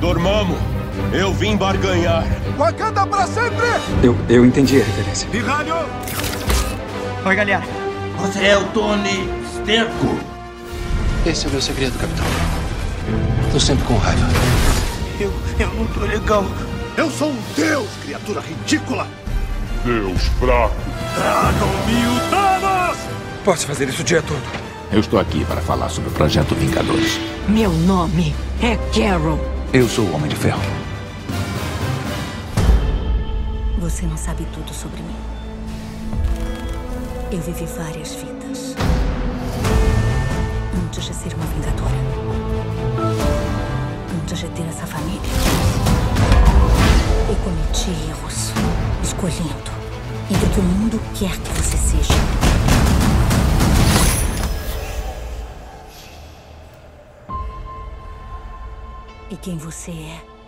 Dormamos. Eu vim barganhar. Wakanda pra sempre! Eu, eu entendi a referência. Pirralho! Oi, galera. Você é o Tony Sterco. Esse é o meu segredo, capitão. Tô sempre com raiva. Eu, eu não tô legal. Eu sou um deus, criatura ridícula! Deus fraco. Dragomil Thanos! Posso fazer isso o dia todo. Eu estou aqui para falar sobre o Projeto Vingadores. Meu nome é Carol. Eu sou o Homem de Ferro. Você não sabe tudo sobre mim. Eu vivi várias vidas. Antes de ser uma vingadora. Antes de ter essa família. Eu cometi erros, escolhendo entre o que o mundo quer que você seja. E quem você é.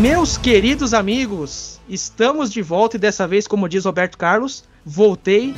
Meus queridos amigos, estamos de volta e dessa vez, como diz Roberto Carlos, voltei.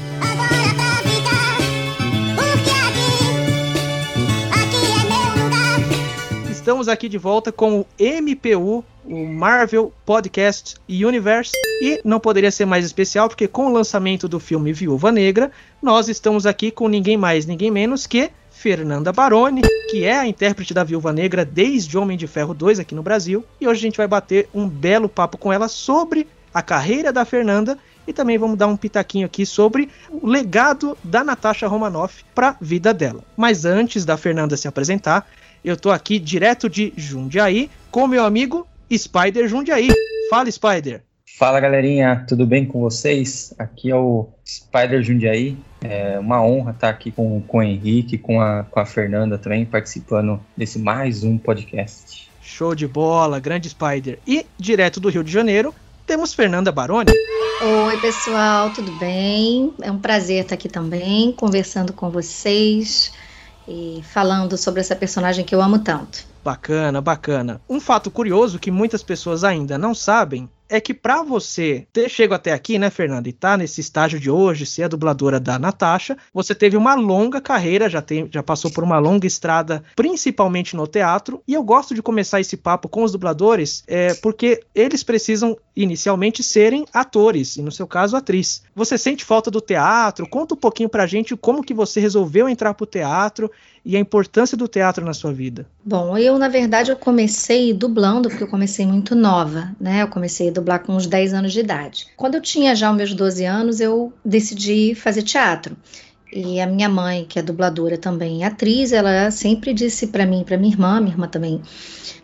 Estamos aqui de volta com o MPU, o Marvel Podcast Universe, e não poderia ser mais especial porque com o lançamento do filme Viúva Negra, nós estamos aqui com ninguém mais, ninguém menos que Fernanda Baroni, que é a intérprete da Viúva Negra desde Homem de Ferro 2 aqui no Brasil. E hoje a gente vai bater um belo papo com ela sobre a carreira da Fernanda e também vamos dar um pitaquinho aqui sobre o legado da Natasha Romanoff para a vida dela. Mas antes da Fernanda se apresentar, eu tô aqui direto de Jundiaí com meu amigo Spider Jundiaí. Fala, Spider. Fala, galerinha, tudo bem com vocês? Aqui é o Spider Jundiaí. É uma honra estar aqui com, com o Henrique, com a, com a Fernanda também, participando desse mais um podcast. Show de bola, grande Spider. E direto do Rio de Janeiro, temos Fernanda Baroni. Oi, pessoal, tudo bem? É um prazer estar aqui também, conversando com vocês e falando sobre essa personagem que eu amo tanto. Bacana, bacana. Um fato curioso que muitas pessoas ainda não sabem é que para você ter chego até aqui, né, Fernanda, e tá nesse estágio de hoje, ser a dubladora da Natasha, você teve uma longa carreira, já, tem, já passou por uma longa estrada, principalmente no teatro, e eu gosto de começar esse papo com os dubladores, é, porque eles precisam inicialmente serem atores, e no seu caso, atriz. Você sente falta do teatro? Conta um pouquinho pra gente como que você resolveu entrar pro teatro e a importância do teatro na sua vida. Bom, eu na verdade eu comecei dublando porque eu comecei muito nova, né? Eu comecei a dublar com uns 10 anos de idade. Quando eu tinha já os meus 12 anos, eu decidi fazer teatro. E a minha mãe, que é dubladora também, atriz, ela sempre disse para mim, para minha irmã, minha irmã também,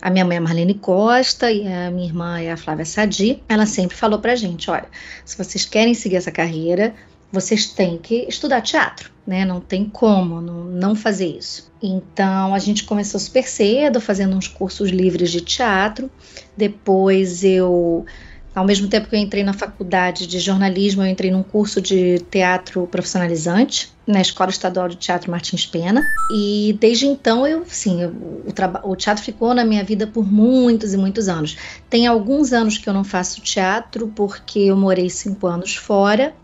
a minha mãe é Marlene Costa e a minha irmã é a Flávia Sadi, ela sempre falou pra gente, olha, se vocês querem seguir essa carreira, vocês têm que estudar teatro, né? Não tem como não, não fazer isso. Então a gente começou super cedo, fazendo uns cursos livres de teatro. Depois eu, ao mesmo tempo que eu entrei na faculdade de jornalismo, eu entrei num curso de teatro profissionalizante na Escola Estadual de Teatro Martins Pena. E desde então eu, sim, o, o teatro ficou na minha vida por muitos e muitos anos. Tem alguns anos que eu não faço teatro porque eu morei cinco anos fora.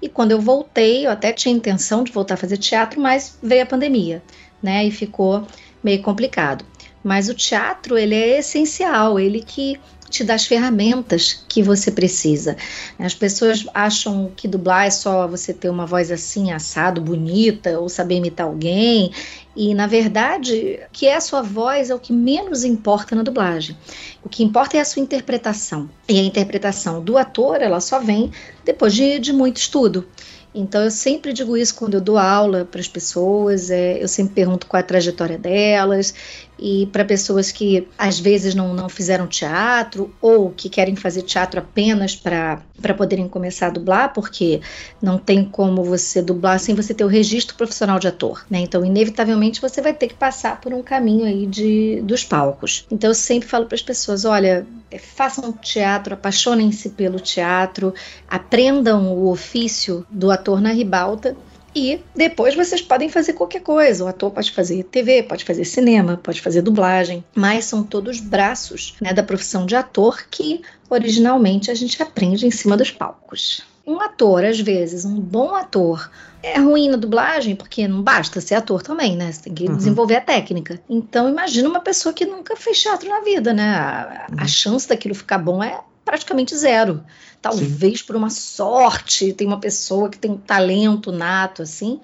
E quando eu voltei, eu até tinha intenção de voltar a fazer teatro, mas veio a pandemia, né? E ficou meio complicado. Mas o teatro, ele é essencial, ele que te dá as ferramentas que você precisa. As pessoas acham que dublar é só você ter uma voz assim, assado, bonita, ou saber imitar alguém. E, na verdade, o que é a sua voz é o que menos importa na dublagem. O que importa é a sua interpretação. E a interpretação do ator, ela só vem depois de, de muito estudo. Então eu sempre digo isso quando eu dou aula para as pessoas, é, eu sempre pergunto qual é a trajetória delas, e para pessoas que às vezes não, não fizeram teatro ou que querem fazer teatro apenas para poderem começar a dublar, porque não tem como você dublar sem você ter o registro profissional de ator, né? Então, inevitavelmente, você vai ter que passar por um caminho aí de, dos palcos. Então, eu sempre falo para as pessoas: olha, é, façam teatro, apaixonem-se pelo teatro, aprendam o ofício do ator na ribalta e depois vocês podem fazer qualquer coisa. O ator pode fazer TV, pode fazer cinema, pode fazer dublagem, mas são todos braços né, da profissão de ator que originalmente a gente aprende em cima dos palcos. Um ator, às vezes, um bom ator, é ruim na dublagem, porque não basta ser ator também, né? Você tem que uhum. desenvolver a técnica. Então, imagina uma pessoa que nunca fez teatro na vida, né? A, uhum. a chance daquilo ficar bom é praticamente zero. Talvez Sim. por uma sorte, tem uma pessoa que tem um talento nato, assim,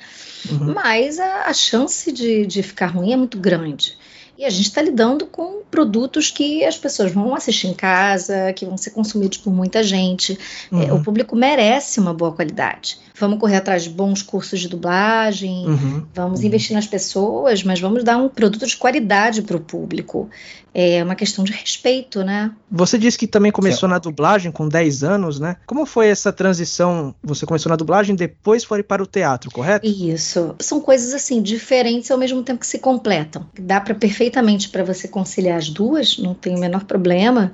uhum. mas a, a chance de, de ficar ruim é muito grande. E a gente está lidando com produtos que as pessoas vão assistir em casa, que vão ser consumidos por muita gente. Uhum. É, o público merece uma boa qualidade. Vamos correr atrás de bons cursos de dublagem, uhum. vamos uhum. investir nas pessoas, mas vamos dar um produto de qualidade para o público. É uma questão de respeito, né? Você disse que também começou Sim. na dublagem com 10 anos, né? Como foi essa transição? Você começou na dublagem, depois foi para o teatro, correto? Isso. São coisas assim diferentes ao mesmo tempo que se completam. Dá para perfeitamente para você conciliar as duas, não tem o menor problema.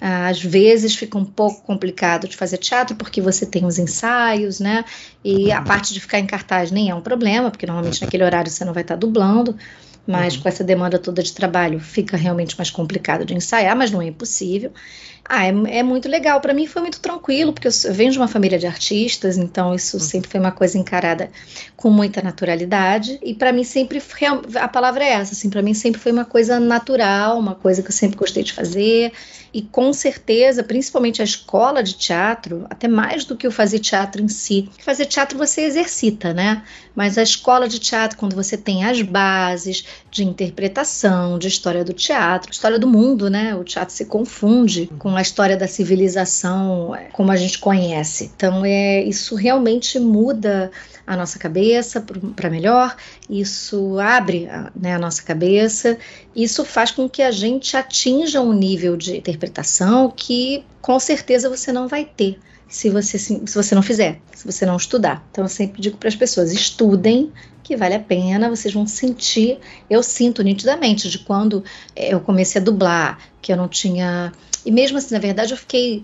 Às vezes fica um pouco complicado de fazer teatro porque você tem os ensaios, né? E a parte de ficar em cartaz nem é um problema, porque normalmente naquele horário você não vai estar dublando. Mas uhum. com essa demanda toda de trabalho fica realmente mais complicado de ensaiar, mas não é impossível. Ah, é, é muito legal. Para mim foi muito tranquilo, porque eu, eu, venho de uma família de artistas, então isso uhum. sempre foi uma coisa encarada com muita naturalidade. E para mim sempre a palavra é essa, assim, para mim sempre foi uma coisa natural, uma coisa que eu sempre gostei de fazer. E com certeza, principalmente a escola de teatro, até mais do que o fazer teatro em si. Fazer teatro você exercita, né? Mas a escola de teatro, quando você tem as bases de interpretação, de história do teatro, história do mundo, né? O teatro se confunde com a história da civilização é, como a gente conhece. Então, é, isso realmente muda a nossa cabeça para melhor, isso abre né, a nossa cabeça, isso faz com que a gente atinja um nível de interpretação que com certeza você não vai ter se você, se você não fizer, se você não estudar. Então eu sempre digo para as pessoas: estudem, que vale a pena, vocês vão sentir. Eu sinto nitidamente de quando eu comecei a dublar, que eu não tinha. E mesmo assim, na verdade, eu fiquei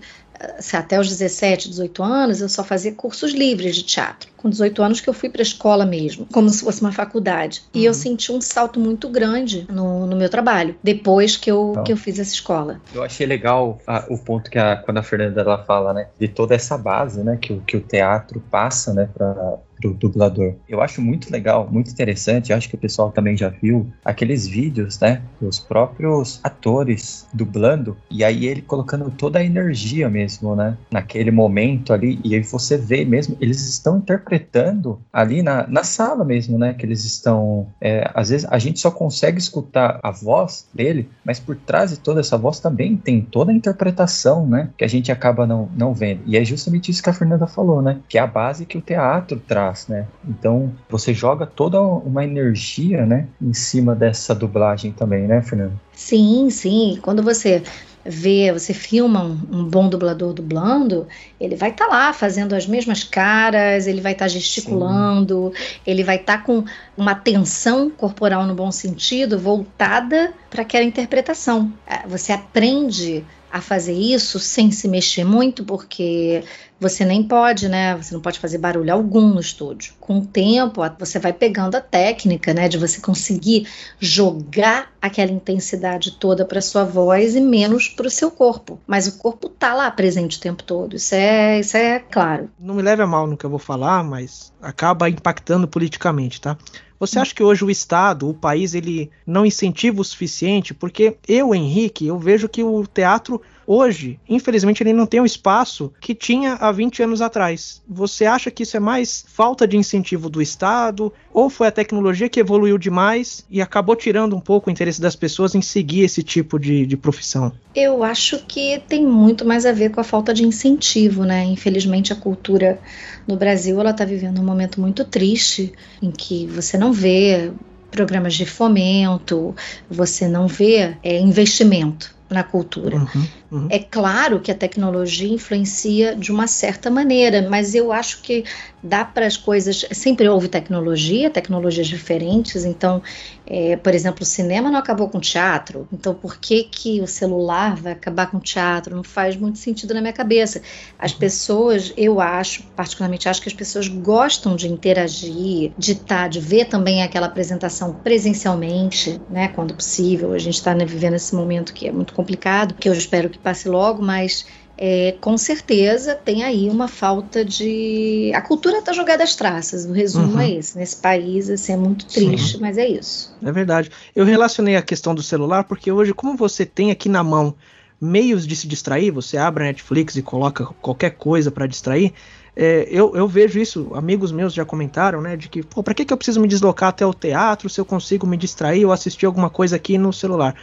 até os 17, 18 anos, eu só fazia cursos livres de teatro. Com 18 anos que eu fui para a escola mesmo, como se fosse uma faculdade. Uhum. E eu uhum. senti um salto muito grande no, no meu trabalho, depois que eu, então, que eu fiz essa escola. Eu achei legal a, o ponto que a, quando a Fernanda ela fala, né, de toda essa base, né, que, que o teatro passa, né, para pro dublador. Eu acho muito legal, muito interessante, acho que o pessoal também já viu aqueles vídeos, né, dos próprios atores dublando e aí ele colocando toda a energia mesmo, né, naquele momento ali e aí você vê mesmo, eles estão interpretando ali na, na sala mesmo, né, que eles estão, é, às vezes a gente só consegue escutar a voz dele, mas por trás de toda essa voz também tem toda a interpretação, né, que a gente acaba não, não vendo. E é justamente isso que a Fernanda falou, né, que é a base que o teatro traz né? Então você joga toda uma energia, né, em cima dessa dublagem também, né, Fernando? Sim, sim. Quando você vê, você filma um, um bom dublador dublando, ele vai estar tá lá fazendo as mesmas caras, ele vai estar tá gesticulando, Sim. ele vai estar tá com uma tensão corporal no bom sentido voltada para aquela interpretação. É, você aprende a fazer isso sem se mexer muito, porque você nem pode, né? Você não pode fazer barulho algum no estúdio. Com o tempo, você vai pegando a técnica, né, de você conseguir jogar aquela intensidade toda para sua voz e menos para o seu corpo. Mas o corpo tá lá presente o tempo todo. Isso é, isso é claro. Não me leve a mal no que eu vou falar, mas acaba impactando politicamente, tá? Você acha que hoje o Estado, o país, ele não incentiva o suficiente? Porque eu, Henrique, eu vejo que o teatro hoje, infelizmente, ele não tem o espaço que tinha há 20 anos atrás. Você acha que isso é mais falta de incentivo do Estado? Ou foi a tecnologia que evoluiu demais e acabou tirando um pouco o interesse das pessoas em seguir esse tipo de, de profissão? Eu acho que tem muito mais a ver com a falta de incentivo, né? Infelizmente, a cultura no Brasil ela está vivendo um momento muito triste em que você não vê programas de fomento, você não vê é, investimento na cultura. Uhum, uhum. É claro que a tecnologia influencia de uma certa maneira, mas eu acho que dá para as coisas. Sempre houve tecnologia, tecnologias diferentes. Então, é, por exemplo, o cinema não acabou com o teatro. Então, por que, que o celular vai acabar com o teatro? Não faz muito sentido na minha cabeça. As uhum. pessoas, eu acho, particularmente acho que as pessoas gostam de interagir, de estar, tá, de ver também aquela apresentação presencialmente, né, quando possível. A gente está né, vivendo esse momento que é muito complicado, que eu espero que passe logo, mas é, com certeza tem aí uma falta de. A cultura está jogada às traças, o resumo Uhum. é esse. Nesse país, assim, é muito triste, mas é isso. É verdade. Eu relacionei a questão do celular porque hoje, como você tem aqui na mão meios de se distrair, você abre a Netflix e coloca qualquer coisa para distrair. é, eu, eu vejo isso, amigos meus já comentaram, né? De que, pô, pra que, que eu preciso me deslocar até o teatro se eu consigo me distrair ou assistir alguma coisa aqui no celular?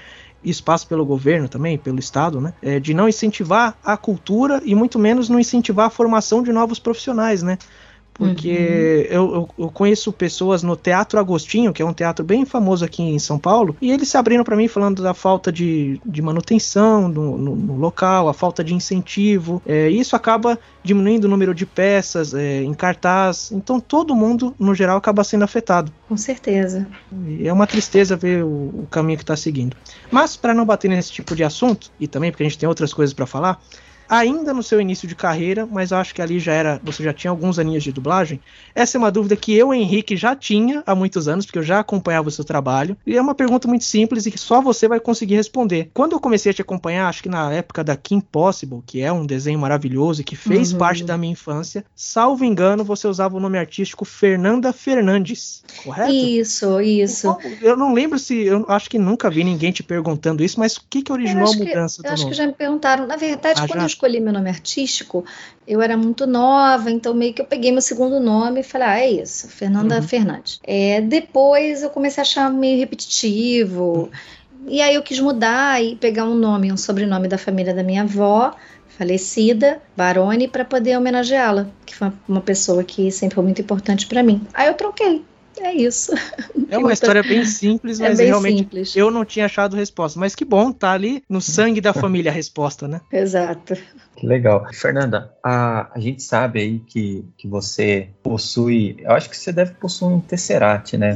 Passa pelo governo também, pelo Estado, né? é, de não incentivar a cultura e muito menos não incentivar a formação de novos profissionais, né? Porque eu, eu, eu conheço pessoas no Teatro Agostinho, que é um teatro bem famoso aqui em São Paulo, e eles se abriram para mim falando da falta de, de manutenção no, no- no local, a falta de incentivo. É, e isso acaba diminuindo o número de peças é, em cartaz. Então todo mundo, no geral, acaba sendo afetado. Com certeza. E é uma tristeza ver o, o caminho que está seguindo. Mas, para não bater nesse tipo de assunto, e também porque a gente tem outras coisas para falar, ainda no seu início de carreira, mas eu acho que ali já era, você já tinha alguns aninhos de dublagem. Essa é uma dúvida que eu, Henrique, já tinha há muitos anos, porque eu já acompanhava o seu trabalho. E é uma pergunta muito simples e que só você vai conseguir responder. Quando eu comecei a te acompanhar, acho que na época da Kim Possible, que é um desenho maravilhoso e que fez Uhum. parte da minha infância, salvo engano, você usava o nome artístico Fernanda Fernandes, correto? Isso, isso. Eu não lembro se. Eu acho que nunca vi ninguém te perguntando isso, mas o que, que originou a acho, que, mudança eu acho nome? que já me perguntaram. Na verdade, Ah, quando já? eu escolhi meu nome artístico, eu era muito nova, então meio que eu peguei meu segundo nome e falei, ah, é isso, Fernanda Uhum. Fernandes. É, depois eu comecei a achar meio repetitivo, e aí eu quis mudar e pegar um nome, um sobrenome da família da minha avó, falecida, Baroni, para poder homenageá-la, que foi uma pessoa que sempre foi muito importante para mim. Aí eu troquei. É isso. É uma história bem simples, É mas bem realmente simples. eu não tinha achado resposta. Mas que bom, tá ali no sangue da família a resposta, né? Exato. Que legal. Fernanda, a, a gente sabe aí que, que você possui. Eu acho que você deve possuir um Tesseract, né?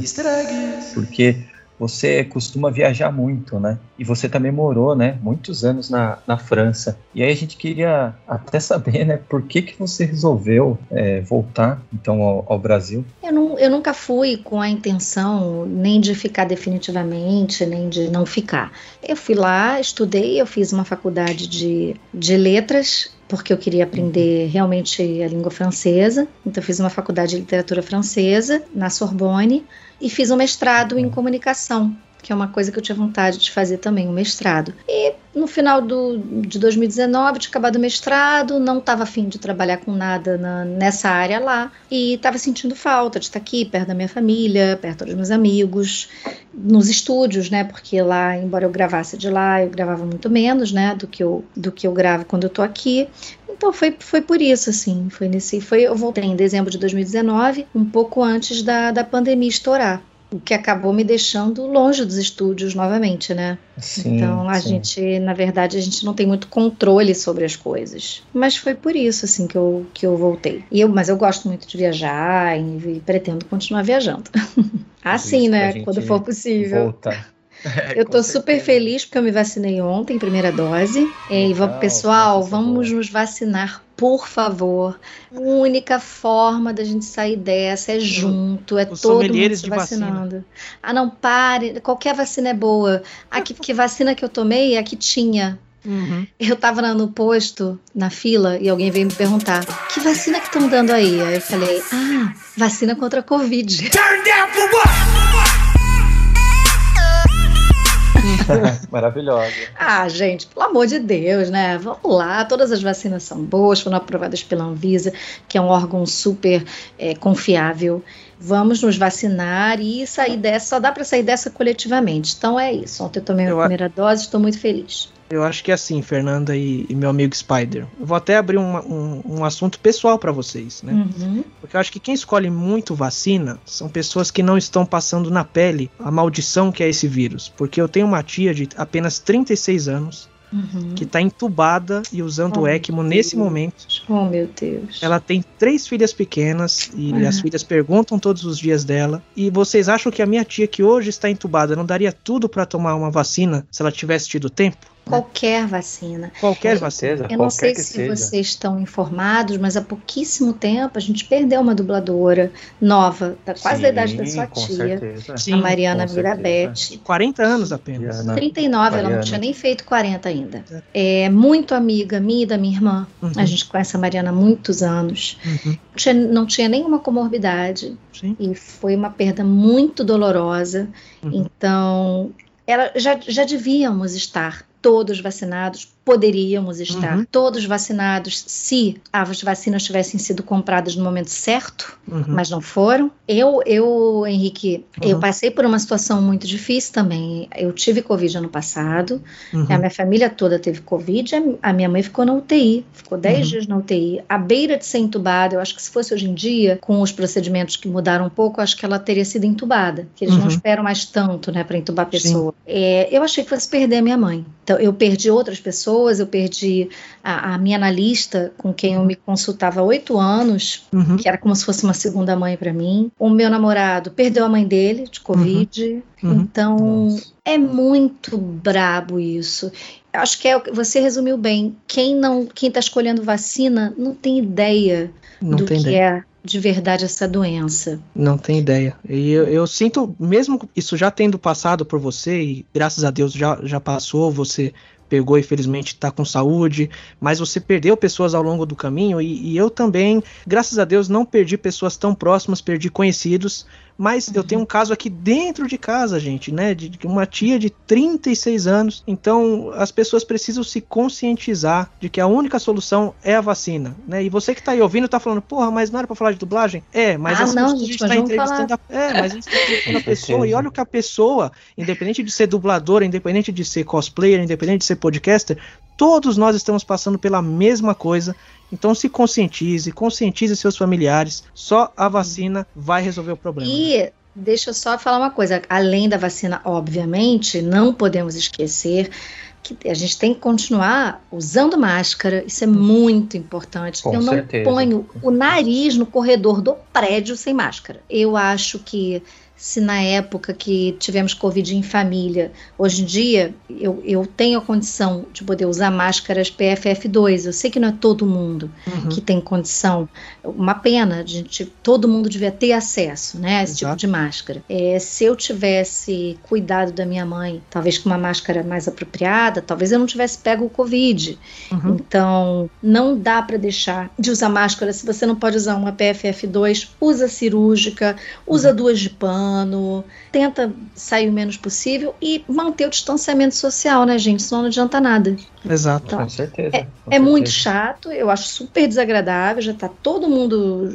Porque você costuma viajar muito, né? E você também morou, né? Muitos anos na, na França. E aí a gente queria até saber, né? Por que, que você resolveu é, voltar, então, ao, ao Brasil? Eu, não, eu nunca fui com a intenção nem de ficar definitivamente, nem de não ficar. Eu fui lá, estudei, eu fiz uma faculdade de, de letras, porque eu queria aprender realmente a língua francesa. Então, fiz uma faculdade de literatura francesa na Sorbonne e fiz um mestrado em comunicação. Que é uma coisa que eu tinha vontade de fazer também, um mestrado. E no final do, de 2019, tinha acabado o mestrado, não estava afim de trabalhar com nada na- nessa área lá, e estava sentindo falta de estar aqui, perto da minha família, perto dos meus amigos, nos estúdios, né? Porque lá, embora eu gravasse de lá, eu gravava muito menos, né? Do que eu, do que eu gravo quando eu tô aqui. Então foi, foi por isso, assim. Foi nesse. Foi, eu voltei em dezembro de 2019, um pouco antes da, da pandemia estourar. O que acabou me deixando longe dos estúdios novamente, né? Sim, então a sim. gente, na verdade, a gente não tem muito controle sobre as coisas. Mas foi por isso, assim, que eu, que eu voltei. E eu, mas eu gosto muito de viajar e, e pretendo continuar viajando. assim, Isso, né? Quando for possível. Voltar. É, Eu tô super feliz porque eu me vacinei ontem, primeira dose. E Legal, vamos, pessoal, vamos nos vacinar, por favor. A única forma da gente sair dessa é junto, é os todo mundo se vacina. vacinando. Ah, não pare, qualquer vacina é boa. Aqui, que vacina que eu tomei, aqui tinha. Uhum. Eu tava no posto, na fila, e alguém veio me perguntar: que vacina que estão dando aí? Aí eu falei: ah, vacina contra a Covid. Maravilhosa. Ah, gente, pelo amor de Deus, né? Vamos lá, todas as vacinas são boas, foram aprovadas pela Anvisa, que é um órgão super é, confiável. Vamos nos vacinar e sair dessa, só dá para sair dessa coletivamente. Então é isso. Ontem eu tomei a Eu primeira dose, estou muito feliz. Eu acho que é assim, Fernanda e, e meu amigo Spider. Eu vou até abrir uma- um, um assunto pessoal pra vocês, né? Uhum. Porque eu acho que quem escolhe muito vacina são pessoas que não estão passando na pele a maldição que é esse vírus. Porque eu tenho uma tia de apenas 36 anos Uhum. que tá entubada e usando o Oh, ECMO nesse momento. Oh, meu Deus. Ela tem três filhas pequenas e as filhas perguntam todos os dias dela. E vocês acham que a minha tia, que hoje está entubada, não daria tudo pra tomar uma vacina se ela tivesse tido tempo? Qualquer vacina. Qualquer vacina. Eu não sei se seja. vocês estão informados, mas há pouquíssimo tempo a gente perdeu uma dubladora nova, da quase Sim, da idade da sua tia, Sim, a Mariana Mirabete. 40 anos apenas. 39, Mariana. ela não tinha nem feito 40 ainda. É muito amiga minha e da minha irmã. Uhum. A gente conhece a Mariana há muitos anos. Uhum. Tinha, não tinha nenhuma comorbidade. Sim. E foi uma perda muito dolorosa. Uhum. Então, ela, já, já devíamos estar todos vacinados poderíamos estar uhum. todos vacinados se as vacinas tivessem sido compradas no momento certo, uhum. mas não foram. Eu, eu Henrique, uhum. eu passei por uma situação muito difícil também. Eu tive Covid ano passado, uhum. a minha família toda teve Covid, a minha mãe ficou na UTI, ficou 10 uhum. dias na UTI, à beira de ser entubada. Eu acho que se fosse hoje em dia, com os procedimentos que mudaram um pouco, acho que ela teria sido entubada, que eles não uhum. esperam mais tanto, né, para entubar a pessoa. É, eu achei que fosse perder a minha mãe. Então, eu perdi outras pessoas pessoas, eu perdi a, a minha analista, com quem eu me consultava há oito anos, uhum. que era como se fosse uma segunda mãe para mim. O meu namorado perdeu a mãe dele de Covid. Uhum. uhum. Então, Nossa. é muito brabo isso. Acho que é, você resumiu bem. Quem não, quem está escolhendo vacina não tem ideia não do tem que ideia. é de verdade essa doença. Não tem ideia. E eu, eu, sinto, mesmo isso já tendo passado por você, e graças a Deus já, já passou, você pegou, infelizmente, está com saúde, mas você perdeu pessoas ao longo do caminho e, e, eu também, graças a Deus, não perdi pessoas tão próximas, perdi conhecidos, mas uhum. eu tenho um caso aqui dentro de casa, gente, né? De, de uma tia de 36 anos. Então, as pessoas precisam se conscientizar de que a única solução é a vacina, né? E você que tá aí ouvindo tá falando, porra, mas não era pra falar de dublagem? É, mas ah, não, a gente tá entrevistando a, É, mas a gente tá entrevistando a pessoa. E olha o que a pessoa, independente de ser dubladora, independente de ser cosplayer, independente de ser podcaster, todos nós estamos passando pela mesma coisa então se conscientize, conscientize seus familiares. Só a vacina vai resolver o problema. E deixa eu só falar uma coisa. Além da vacina, obviamente, não podemos esquecer que a gente tem que continuar usando máscara, isso é muito importante. Com eu não certeza. ponho o nariz no corredor do prédio sem máscara. Eu acho que se na época que tivemos Covid em família, hoje em dia eu, eu tenho a condição de poder usar máscaras PFF2. Eu sei que não é todo mundo uhum. que tem condição. Uma pena, a gente, todo mundo devia ter acesso né, a esse tipo Exato. tipo de máscara. É, se eu tivesse cuidado da minha mãe, talvez com uma máscara mais apropriada, talvez eu não tivesse pego o Covid. Uhum. Então, não dá para deixar de usar máscara. Se você não pode usar uma PFF2, usa cirúrgica, usa uhum. duas de pano ano, tenta sair o menos possível e manter o distanciamento social, né, gente? Senão não adianta nada. Exato. Então, com certeza. É, com é certeza. muito chato, eu acho super desagradável, já tá todo mundo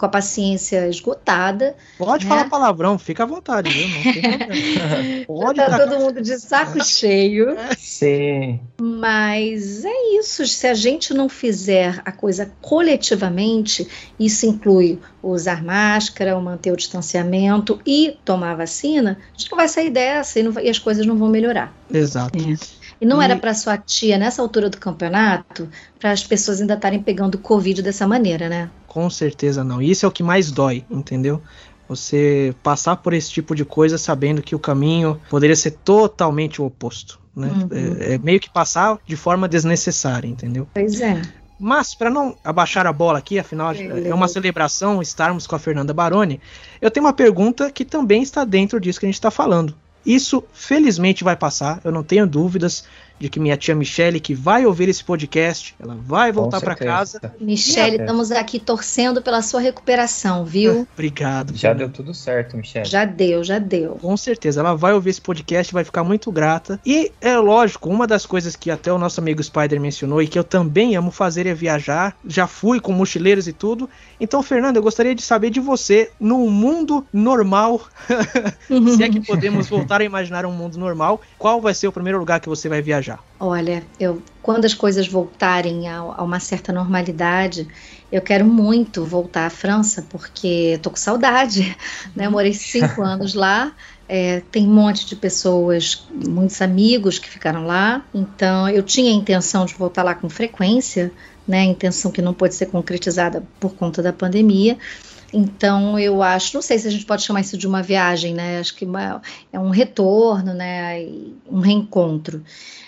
com a paciência esgotada. Pode né? falar palavrão, fica à vontade, viu? Não Pode tá todo mundo de saco cheio. Sim. Mas é isso. Se a gente não fizer a coisa coletivamente, isso inclui usar máscara, manter o distanciamento e tomar vacina, a gente não vai sair dessa e, não, e as coisas não vão melhorar. Exato. É. E não e... era para sua tia, nessa altura do campeonato, para as pessoas ainda estarem pegando Covid dessa maneira, né? Com certeza não. Isso é o que mais dói, entendeu? Você passar por esse tipo de coisa sabendo que o caminho poderia ser totalmente o oposto. Né? Uhum. É, é, meio que passar de forma desnecessária, entendeu? Pois é. Mas, para não abaixar a bola aqui, afinal é, é uma celebração estarmos com a Fernanda Baroni, eu tenho uma pergunta que também está dentro disso que a gente está falando. Isso felizmente vai passar, eu não tenho dúvidas de que minha tia Michele, que vai ouvir esse podcast, ela vai voltar para casa. Michele, estamos aqui torcendo pela sua recuperação, viu? Obrigado. Já deu tudo certo, Michele. Já deu, já deu. Com certeza, ela vai ouvir esse podcast, vai ficar muito grata. E é lógico, uma das coisas que até o nosso amigo Spider mencionou e que eu também amo fazer é viajar. Já fui com mochileiros e tudo. Então, Fernando, eu gostaria de saber de você, num mundo normal, se é que podemos voltar a imaginar um mundo normal, qual vai ser o primeiro lugar que você vai viajar? Já? Olha, eu quando as coisas voltarem a, a, uma certa normalidade, eu quero muito voltar à França, porque tô com saudade, né? Eu morei cinco anos lá, é, tem um monte de pessoas, muitos amigos que ficaram lá, então eu tinha a intenção de voltar lá com frequência, né? Intenção que não pode ser concretizada por conta da pandemia, Então eu acho, não sei se a gente pode chamar isso de uma viagem, né? Acho que uma, é um retorno, né? Um reencontro.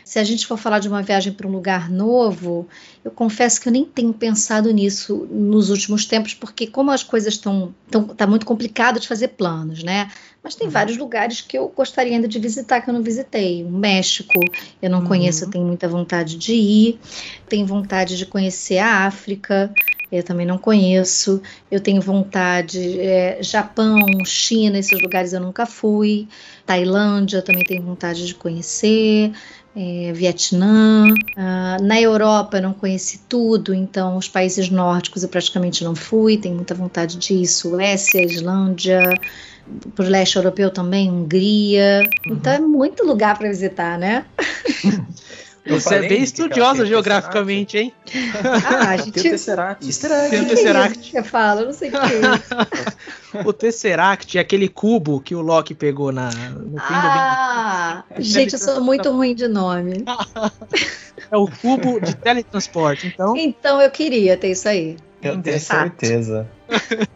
Se a gente for falar de uma viagem para um lugar novo, eu confesso que eu nem tenho pensado nisso nos últimos tempos, porque como as coisas estão, tá muito complicado de fazer planos, né? Mas tem uhum. vários lugares que eu gostaria ainda de visitar que eu não visitei. O México, eu não uhum. conheço, eu tenho muita vontade de ir. Tenho vontade de conhecer a África eu também não conheço. Eu tenho vontade, é, Japão, China, esses lugares eu nunca fui. Tailândia, também tenho vontade de conhecer é, Vietnã. Uh, na Europa eu não conheci tudo, então os países nórdicos eu praticamente não fui, tenho muita vontade de ir. Suécia, Islândia, para o leste europeu também, Hungria. Uhum. Então é muito lugar para visitar, né? Você é bem estudiosa geograficamente, hein? Ah, a gente... Tem o Tesseract. Tem o Tesseract. Você fala, eu não sei o que é isso. o Tesseract é aquele cubo que o Loki pegou na, no fim ah, do... Gente, eu sou muito ruim de nome. é o cubo de teletransporte, então... Então eu queria ter isso aí. Eu tenho certeza.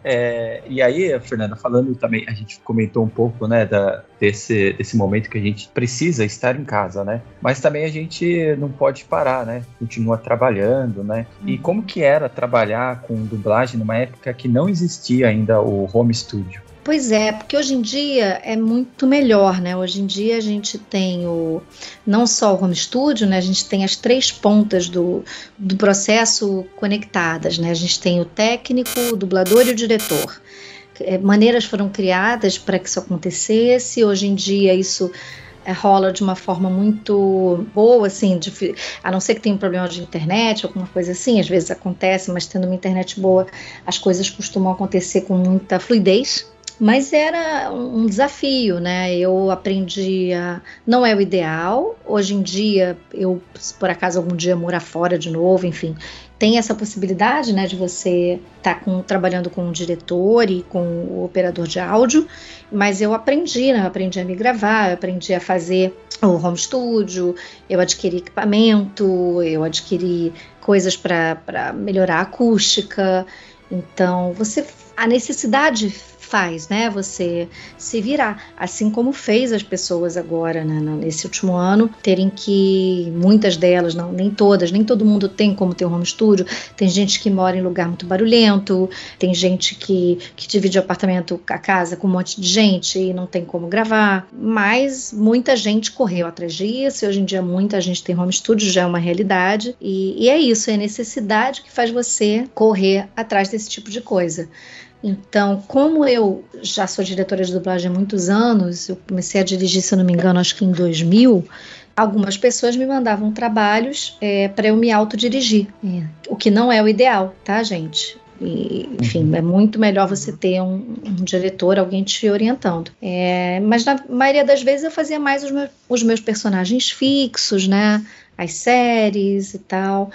é, e aí, Fernanda, falando também, a gente comentou um pouco, né, da, desse, desse momento que a gente precisa estar em casa, né? Mas também a gente não pode parar, né? Continua trabalhando, né? E uhum. como que era trabalhar com dublagem numa época que não existia ainda o home studio? Pois é, porque hoje em dia é muito melhor, né? Hoje em dia a gente tem o não só o home studio, né? A gente tem as três pontas do, do processo conectadas, né? A gente tem o técnico, o dublador e o diretor. É, maneiras foram criadas para que isso acontecesse. Hoje em dia isso é, rola de uma forma muito boa, assim, de, a não ser que tenha um problema de internet, alguma coisa assim, às vezes acontece, mas tendo uma internet boa, as coisas costumam acontecer com muita fluidez. Mas era um desafio, né? Eu aprendi a. Não é o ideal. Hoje em dia, eu, se por acaso algum dia morar fora de novo, enfim, tem essa possibilidade, né, de você estar tá trabalhando com o diretor e com o operador de áudio, mas eu aprendi, né, eu aprendi a me gravar, eu aprendi a fazer o home studio, eu adquiri equipamento, eu adquiri coisas para melhorar a acústica, então você a necessidade faz, né? Você se virar, assim como fez as pessoas agora, né, nesse último ano, terem que muitas delas, não, nem todas, nem todo mundo tem como ter um home studio. Tem gente que mora em lugar muito barulhento, tem gente que, que divide o apartamento, a casa com um monte de gente e não tem como gravar. Mas muita gente correu atrás disso. E hoje em dia muita gente tem home studio, já é uma realidade. E, e é isso, é a necessidade que faz você correr atrás desse tipo de coisa. Então, como eu já sou diretora de dublagem há muitos anos, eu comecei a dirigir, se eu não me engano, acho que em 2000, algumas pessoas me mandavam trabalhos é, para eu me autodirigir, é, o que não é o ideal, tá, gente? E, enfim, uhum. é muito melhor você ter um, um diretor, alguém te orientando. É, mas na maioria das vezes eu fazia mais os meus, os meus personagens fixos, né? As séries e tal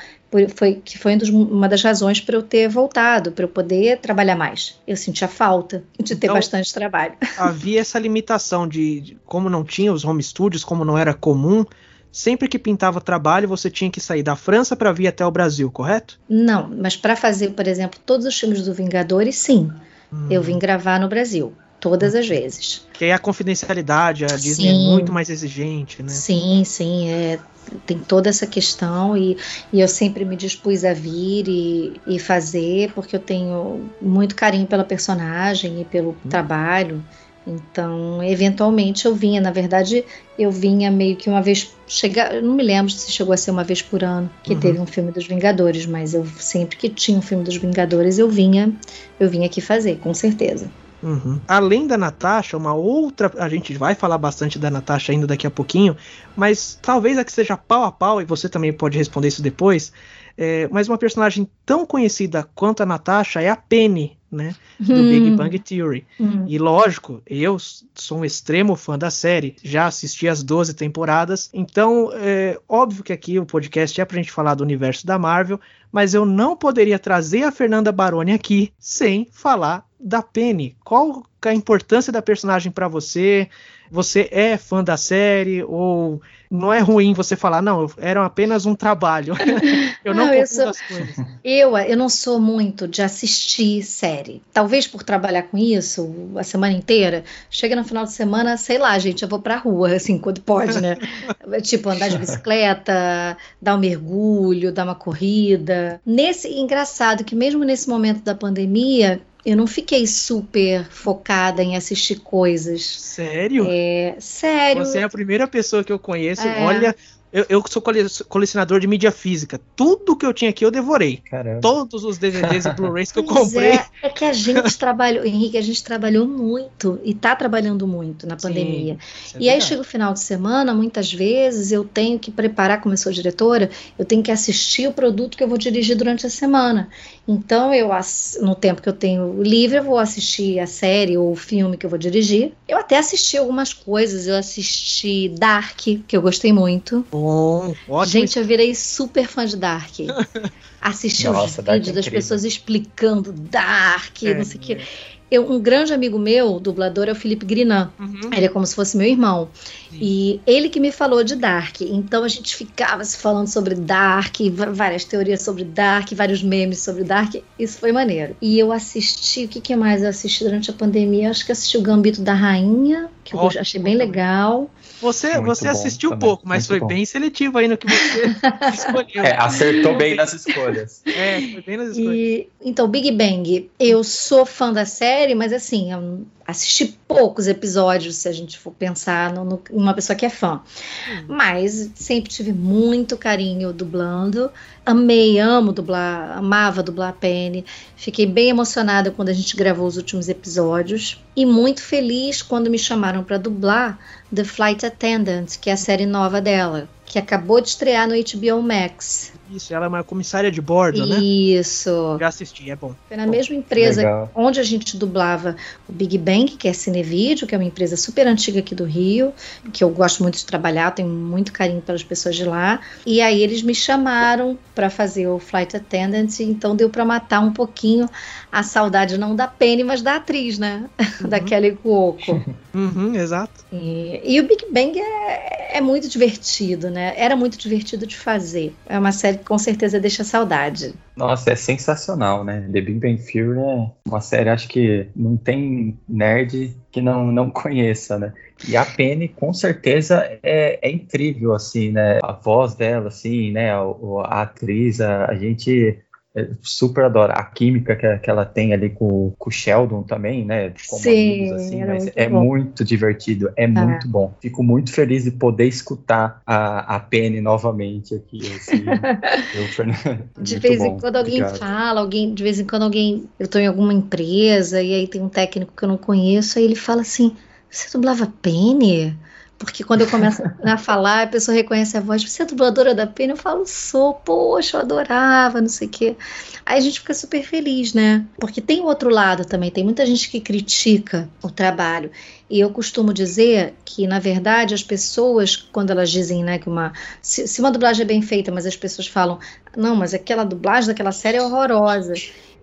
foi, que foi uma das razões para eu ter voltado, para eu poder trabalhar mais. Eu sentia falta de ter então, bastante trabalho. Havia essa limitação de, de, como não tinha os home studios, como não era comum, sempre que pintava trabalho você tinha que sair da França para vir até o Brasil, correto? Não, mas para fazer, por exemplo, todos os filmes do Vingadores, sim. Hum. Eu vim gravar no Brasil todas as vezes. Que a confidencialidade, a Disney é sim, é muito mais exigente, né? Sim, sim, é, tem toda essa questão e, e eu sempre me dispus a vir e, e fazer porque eu tenho muito carinho pela personagem e pelo hum. trabalho. Então, eventualmente eu vinha, na verdade, eu vinha meio que uma vez, chega, não me lembro se chegou a ser uma vez por ano que uhum. teve um filme dos Vingadores, mas eu sempre que tinha um filme dos Vingadores, eu vinha, eu vinha aqui fazer, com certeza. Uhum. Além da Natasha, uma outra. A gente vai falar bastante da Natasha ainda daqui a pouquinho, mas talvez a que seja pau a pau, e você também pode responder isso depois. É, mas uma personagem tão conhecida quanto a Natasha é a Penny, né? Do hum. Big Bang Theory. Hum. E lógico, eu sou um extremo fã da série, já assisti as 12 temporadas, então é óbvio que aqui o podcast é pra gente falar do universo da Marvel, mas eu não poderia trazer a Fernanda Baroni aqui sem falar da Penny. Qual a importância da personagem para você? Você é fã da série ou não é ruim você falar, não, era apenas um trabalho. eu não, não eu sou, as coisas. Eu, eu não sou muito de assistir série. Talvez por trabalhar com isso a semana inteira, chega no final de semana, sei lá, gente, eu vou pra rua, assim, quando pode, né? tipo, andar de bicicleta, dar um mergulho, dar uma corrida. Nesse, engraçado que mesmo nesse momento da pandemia, eu não fiquei super focada em assistir coisas. Sério? É, sério. Você é a primeira pessoa que eu conheço. É. Olha, eu, eu, sou colecionador de mídia física. Tudo que eu tinha aqui eu devorei. Caramba. Todos os DVDs e Blu-rays que eu comprei. É, é, que a gente trabalhou, Henrique, a gente trabalhou muito e está trabalhando muito na pandemia. Sim, é e aí chega o final de semana, muitas vezes eu tenho que preparar, como eu sou diretora, eu tenho que assistir o produto que eu vou dirigir durante a semana. Então, eu no tempo que eu tenho livre, eu vou assistir a série ou o filme que eu vou dirigir. Eu até assisti algumas coisas. Eu assisti Dark, que eu gostei muito. Bom, ótimo. Gente, eu virei super fã de Dark. Assisti Nossa, os vídeos é das pessoas explicando Dark, é, não sei o é. que. Eu, um grande amigo meu, dublador, é o Felipe Grinan. Uhum. Ele é como se fosse meu irmão. Sim. E ele que me falou de Dark. Então a gente ficava se falando sobre Dark, várias teorias sobre Dark, vários memes sobre Dark. Isso foi maneiro. E eu assisti, o que, que mais eu assisti durante a pandemia? Acho que assisti o Gambito da Rainha, que oh, eu achei bem legal. Você, você assistiu também. pouco, mas Muito foi bom. bem seletivo aí no que você escolheu. É, acertou bem nas escolhas. É, foi bem nas escolhas. E, então, Big Bang, eu sou fã da série, mas assim, eu assisti poucos episódios, se a gente for pensar no, no, uma pessoa que é fã. Hum. Mas sempre tive muito carinho dublando. Amei, amo dublar, amava dublar a Penny. Fiquei bem emocionada quando a gente gravou os últimos episódios. E muito feliz quando me chamaram para dublar The Flight Attendant, que é a série nova dela, que acabou de estrear no HBO Max. Isso, ela é uma comissária de bordo, né? Isso. Já assisti, é bom. Foi na bom, mesma empresa legal. onde a gente dublava o Big Bang, que é Cinevídeo, que é uma empresa super antiga aqui do Rio, que eu gosto muito de trabalhar, tenho muito carinho pelas pessoas de lá. E aí eles me chamaram para fazer o Flight Attendant, então deu para matar um pouquinho a saudade não da Penny, mas da atriz, né? Uhum. da Kelly Cuoco. Uhum, exato. E, e, o Big Bang é, é muito divertido, né? Era muito divertido de fazer. É uma série que com certeza deixa saudade. Nossa, é sensacional, né? The Big Bang Theory é uma série, acho que não tem nerd que não, não conheça, né? E a Penny, com certeza, é, é incrível, assim, né? A voz dela, assim, né? A, a atriz, a, a gente super adoro a química que, que ela tem ali com, com o Sheldon também, né? Como Sim, amigos, assim, mas muito é bom. muito divertido, é ah. muito bom. Fico muito feliz de poder escutar a, a Penny novamente aqui. Assim, eu, de vez bom, em quando alguém obrigado. fala, alguém, de vez em quando alguém, eu estou em alguma empresa e aí tem um técnico que eu não conheço, aí ele fala assim: você dublava Penny? Porque quando eu começo a falar, a pessoa reconhece a voz. Você é dubladora da pena? Eu falo, sou. Poxa, eu adorava, não sei o quê. Aí a gente fica super feliz, né? Porque tem o outro lado também. Tem muita gente que critica o trabalho. E eu costumo dizer que, na verdade, as pessoas, quando elas dizem né, que uma. Se, se uma dublagem é bem feita, mas as pessoas falam, não, mas aquela dublagem daquela série é horrorosa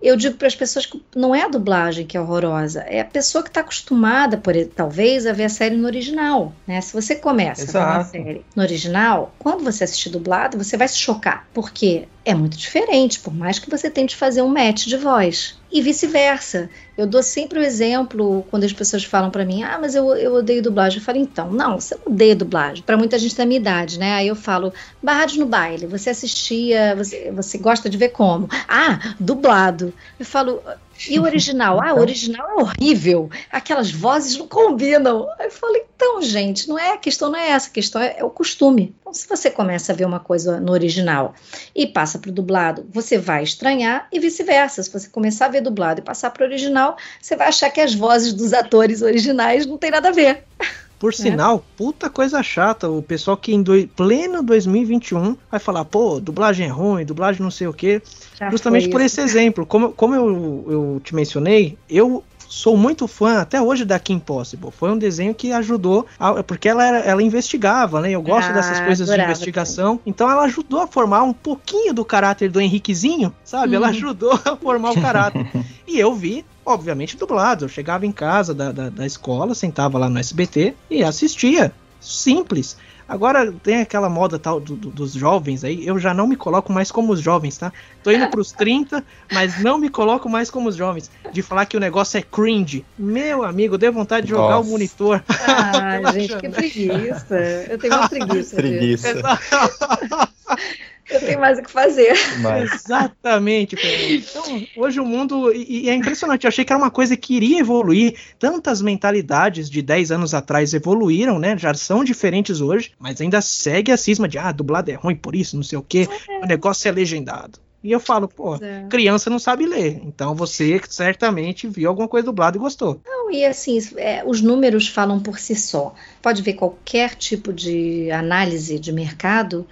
eu digo para as pessoas que não é a dublagem que é horrorosa, é a pessoa que está acostumada, por talvez, a ver a série no original. Né? Se você começa Exato. a ver uma série no original, quando você assistir dublado, você vai se chocar, porque é muito diferente, por mais que você tente fazer um match de voz. E vice-versa. Eu dou sempre o exemplo quando as pessoas falam para mim: ah, mas eu, eu odeio dublagem. Eu falo: então, não, você odeia dublagem. Para muita gente da minha idade, né? Aí eu falo: Barrados no Baile, você assistia, você, você gosta de ver como? Ah, dublado. Eu falo: e o original? Ah, o original é horrível. Aquelas vozes não combinam. Aí eu falei, então, gente, não é a questão não é essa, a questão é, é o costume. Então, se você começa a ver uma coisa no original e passa para o dublado, você vai estranhar e vice-versa. Se você começar a ver dublado e passar para o original, você vai achar que as vozes dos atores originais não tem nada a ver. Por é. sinal, puta coisa chata. O pessoal que em do, pleno 2021 vai falar, pô, dublagem é ruim, dublagem não sei o quê. Já Justamente por esse exemplo. Como, como eu, eu te mencionei, eu sou muito fã até hoje da Kim Possible. Foi um desenho que ajudou, a, porque ela, era, ela investigava, né? Eu gosto ah, dessas coisas de investigação. Também. Então ela ajudou a formar um pouquinho do caráter do Henriquezinho, sabe? Hum. Ela ajudou a formar o caráter. e eu vi obviamente dublado. Eu chegava em casa da, da, da, escola, sentava lá no SBT e assistia. Simples. Agora tem aquela moda tal do, do, dos jovens aí, eu já não me coloco mais como os jovens, tá? Tô indo pros 30, mas não me coloco mais como os jovens. De falar que o negócio é cringe. Meu amigo, deu vontade de jogar Nossa. o monitor. Ah, gente, que preguiça. Eu tenho uma preguiça. preguiça. Eu tenho mais o que fazer. Mas... Exatamente. Então, hoje o mundo. E, e, é impressionante. Eu achei que era uma coisa que iria evoluir. Tantas mentalidades de 10 anos atrás evoluíram, né? Já são diferentes hoje, mas ainda segue a cisma de ah, dublado é ruim por isso, não sei o quê. É. O negócio é legendado. E eu falo, pô, é. criança não sabe ler. Então você certamente viu alguma coisa dublada e gostou. Não, e assim, é, os números falam por si só. Pode ver qualquer tipo de análise de mercado,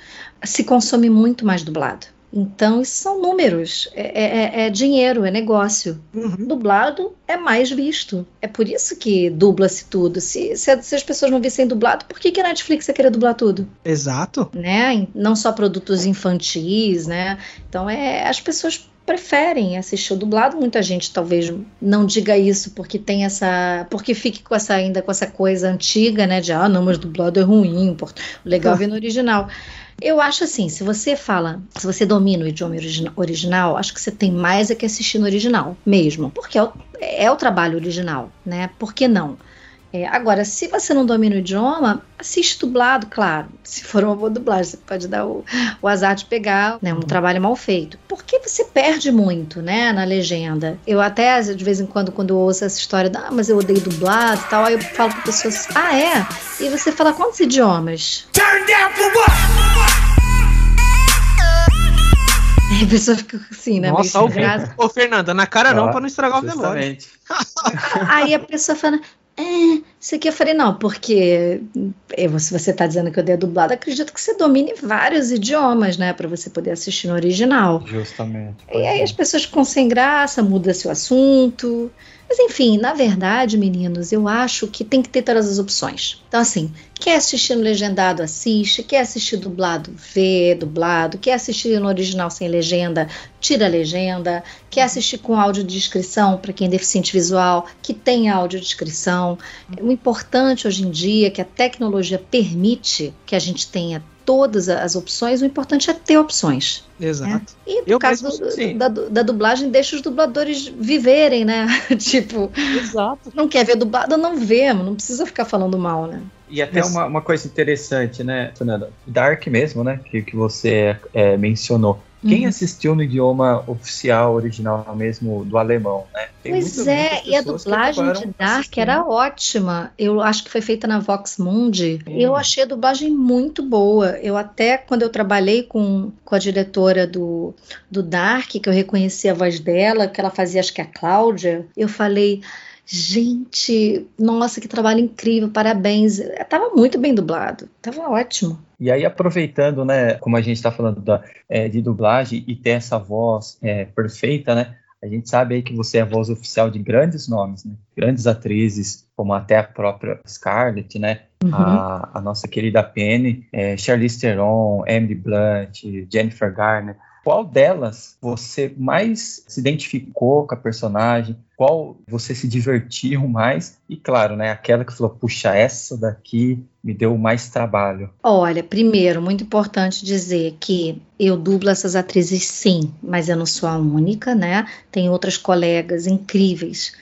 se consome muito mais dublado. Então, isso são números, é, é, é dinheiro, é negócio. Uhum. Dublado é mais visto. É por isso que dubla-se tudo. Se, se, se, as pessoas não vissem dublado, por que, que a Netflix ia querer dublar tudo? Exato. Né? Não só produtos infantis, né? Então, é, as pessoas preferem assistir o dublado. Muita gente talvez não diga isso porque tem essa, porque fique com essa ainda com essa coisa antiga, né, de ah, não, mas dublado é ruim, o legal é ver no original. Eu acho assim, se você fala, se você domina o idioma origina original, acho que você tem mais é que assistir no original, mesmo. Porque é o, é o trabalho original, né? Por que não? É, agora, se você não domina o idioma, assiste dublado, claro. Se for uma boa dublagem, você pode dar o, o azar de pegar né, um trabalho mal feito. Porque você perde muito, né, na legenda. Eu até, de vez em quando, quando eu ouço essa história, ah, mas eu odeio dublado e tal, aí eu falo para pessoas, ah, é? E você fala quantos idiomas? Turn down for what? a pessoa fica assim, né? Nossa, o Ô, Fernanda, na cara não, ah, pra não estragar justamente. o velório. Aí a pessoa fala, é, isso aqui eu falei, não, porque é, se você está dizendo que eu dei dublado, acredito que você domine vários idiomas, né, para você poder assistir no original. Justamente. E aí as pessoas ficam sem graça, muda seu assunto. Mas enfim, na verdade, meninos, eu acho que tem que ter todas as opções. Então, assim, quer assistir no legendado, assiste. Quer assistir dublado, vê dublado. Quer assistir no original sem legenda, tira a legenda. Quer assistir com áudio de descrição para quem é deficiente visual, que tem descrição. O importante hoje em dia é que a tecnologia permite que a gente tenha todas as opções, o importante é ter opções. Exato. Né? E no Eu caso do, da, da, dublagem, deixa os dubladores viverem, né? tipo, Exato. não quer ver dublado, não vê, não precisa ficar falando mal, né? E até uma, uma coisa interessante, né, Fernanda? Dark mesmo, né? Que, que você é, mencionou. Quem uhum. assistiu no idioma oficial, original mesmo, do alemão, né? Tem pois é, e a dublagem de Dark era ótima. Eu acho que foi feita na Vox Mundi. Eu achei a dublagem muito boa. Eu até, quando eu trabalhei com, com a diretora do, do Dark, que eu reconheci a voz dela, que ela fazia, acho que a Cláudia, eu falei Gente, nossa, que trabalho incrível, parabéns. Tava muito bem dublado, tava ótimo. E aí, aproveitando, né, como a gente está falando da, é, de dublagem e ter essa voz é, perfeita, né, a gente sabe aí que você é a voz oficial de grandes nomes, né, grandes atrizes, como até a própria Scarlett, né, uhum. a, a, nossa querida Penny, é, Charlize Theron, Emily Blunt, Jennifer Garner. Qual delas você mais se identificou com a personagem? Qual você se divertiu mais? E claro, né, aquela que falou, puxa, essa daqui me deu mais trabalho. Olha, primeiro, muito importante dizer que eu dublo essas atrizes sim, mas eu não sou a única, né? Tem outras colegas incríveis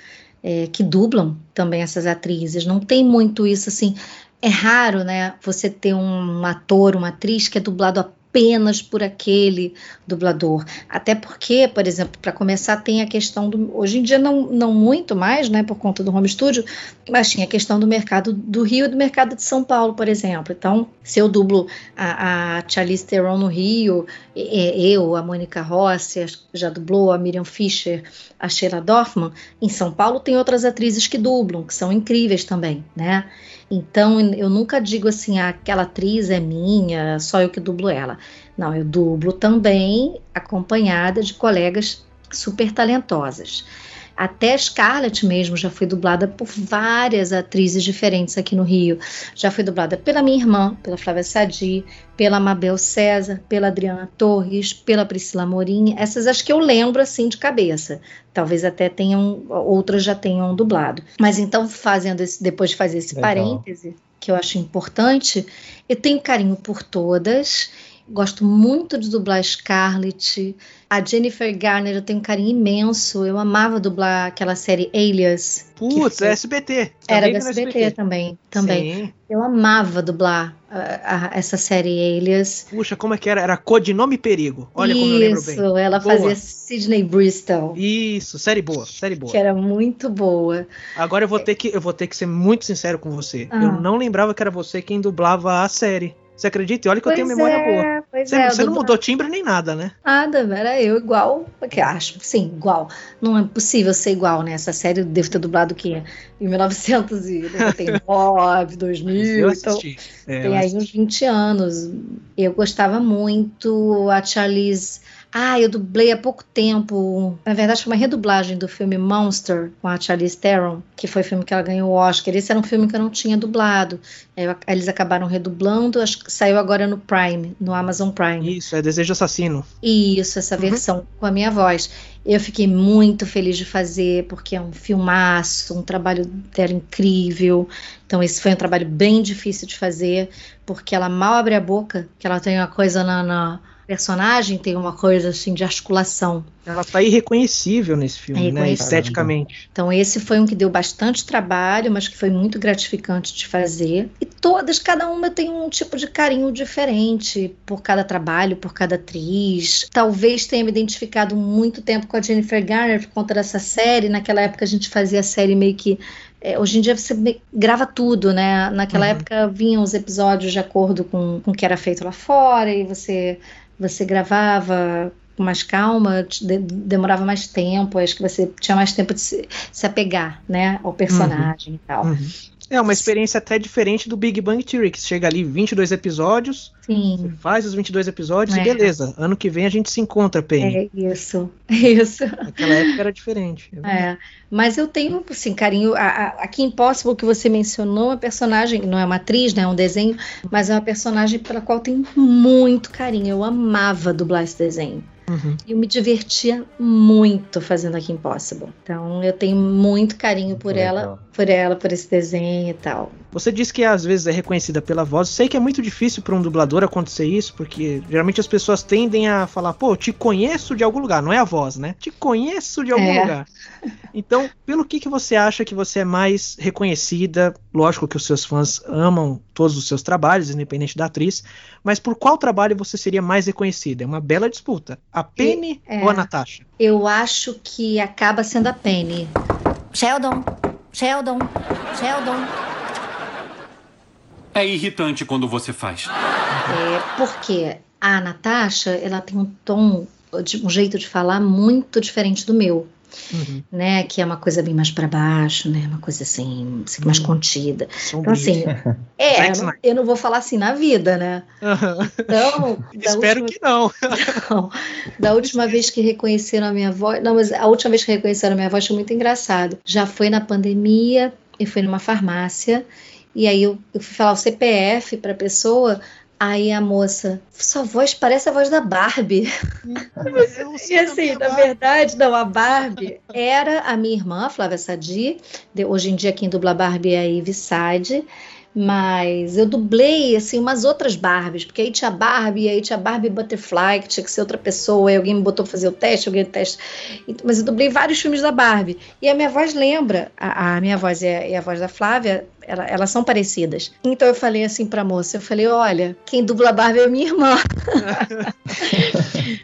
é, que dublam também essas atrizes. Não tem muito isso assim. É raro, né? Você ter um ator, uma atriz que é dublado apenas por aquele dublador. Até porque, por exemplo, para começar, tem a questão do. Hoje em dia, não, não muito mais, né, por conta do home studio, mas tinha a questão do mercado do Rio e do mercado de São Paulo, por exemplo. Então, se eu dublo a, a Charlize Theron no Rio, eu, a Mônica Rossi, já dublou a Miriam Fischer, a Sheila Dorfman, em São Paulo tem outras atrizes que dublam, que são incríveis também, né? Então eu nunca digo assim, ah, aquela atriz é minha, só eu que dublo ela. Não, eu dublo também acompanhada de colegas super talentosas. Até Scarlett mesmo já foi dublada por várias atrizes diferentes aqui no Rio. Já foi dublada pela minha irmã, pela Flávia Sadi, pela Mabel César, pela Adriana Torres, pela Priscila Morim. Essas acho que eu lembro assim de cabeça. Talvez até tenham, outras já tenham dublado. Mas então, fazendo esse, depois de fazer esse Legal. parêntese, que eu acho importante, eu tenho carinho por todas Gosto muito de dublar Scarlett. A Jennifer Garner eu tenho um carinho imenso. Eu amava dublar aquela série Alias. Putz, é SBT. Era do SBT, SBT, também. também. Sim. Eu amava dublar essa série Alias. Puxa, como é que era? Era Codinome Perigo. Olha Isso, como eu lembro bem. Isso, ela boa. fazia Sidney Bristol. Isso, série boa, série boa. Que era muito boa. Agora eu vou ter que, eu vou ter que ser muito sincero com você. Ah. Eu não lembrava que era você quem dublava a série. Você acredita? E olha que pois eu tenho memória é, boa. Você, é, você não mudou timbre nem nada, né? Nada, era eu igual. Porque acho, sim, igual. Não é possível ser igual, né? Essa série eu devo ter dublado o quê? Em 1999, 2000. Eu assisti. Então, é, tem aí uns 20 anos. Eu gostava muito. A Charlize ah, eu dublei há pouco tempo. Na verdade, foi uma redublagem do filme Monster com a Charlize Theron, que foi o filme que ela ganhou o Oscar. Esse era um filme que eu não tinha dublado. Eles acabaram redublando, acho que saiu agora no Prime, no Amazon Prime. Isso, é Desejo Assassino. Isso, essa uhum. versão com a minha voz. Eu fiquei muito feliz de fazer, porque é um filmaço, um trabalho dela incrível. Então, esse foi um trabalho bem difícil de fazer, porque ela mal abre a boca, que ela tem uma coisa na, na personagem tem uma coisa assim de articulação. Ela tá irreconhecível nesse filme, é né? Esteticamente. Então esse foi um que deu bastante trabalho, mas que foi muito gratificante de fazer. E todas, cada uma tem um tipo de carinho diferente por cada trabalho, por cada atriz. Talvez tenha me identificado muito tempo com a Jennifer Garner por conta dessa série. Naquela época a gente fazia a série meio que é, hoje em dia você grava tudo, né? Naquela uhum. época vinham os episódios de acordo com, com o que era feito lá fora e você você gravava com mais calma, demorava mais tempo, acho que você tinha mais tempo de se, se apegar, né, ao personagem uhum. e tal. Uhum. É uma experiência até diferente do Big Bang Theory, que chega ali 22 episódios, Sim. faz os 22 episódios é. e beleza. Ano que vem a gente se encontra, Penny. É isso, isso. Naquela época era diferente. É, mas eu tenho, assim, carinho. A, a, a Kim Possible que você mencionou, a personagem, não é uma atriz, né, é um desenho, mas é uma personagem pela qual eu tenho muito carinho. Eu amava dublar esse desenho. Uhum. Eu me divertia muito fazendo aqui Impossible. Então eu tenho muito carinho por ela, por ela, por esse desenho e tal. Você disse que às vezes é reconhecida pela voz. Sei que é muito difícil para um dublador acontecer isso, porque geralmente as pessoas tendem a falar, pô, te conheço de algum lugar, não é a voz, né? Te conheço de algum é. lugar. Então, pelo que, que você acha que você é mais reconhecida? Lógico que os seus fãs amam todos os seus trabalhos, independente da atriz, mas por qual trabalho você seria mais reconhecida? É uma bela disputa. A Penny é, ou a Natasha? Eu acho que acaba sendo a Penny. Sheldon, Sheldon, Sheldon. É irritante quando você faz. É porque a Natasha, ela tem um tom, um jeito de falar muito diferente do meu uhum. né? Que é uma coisa bem mais para baixo, né? Uma coisa assim, assim mais uhum. contida. Então, assim, é, eu não, eu não, vou falar assim na vida, né? Uhum. Então, espero última, que não. não. Da última vez que reconheceram a minha voz, não, mas a última vez que reconheceram a minha voz foi muito engraçado. Já foi na pandemia e foi numa farmácia. E aí eu, eu fui falar o CPF para a pessoa, Aí a moça, sua voz parece a voz da Barbie. e assim, na verdade, não, a Barbie era a minha irmã, Flávia Sadi. Hoje em dia quem dubla a Barbie é a Ivy Sade. Mas eu dublei, assim, umas outras Barbies, porque aí tinha Barbie, aí tinha Barbie Butterfly, que tinha que ser outra pessoa, aí alguém me botou fazer o teste, alguém teste. Mas eu dublei vários filmes da Barbie. E a minha voz lembra, a, a minha voz é, é a voz da Flávia, ela, elas são parecidas. Então eu falei assim pra moça, eu falei, olha, quem dubla a Barbie é minha irmã.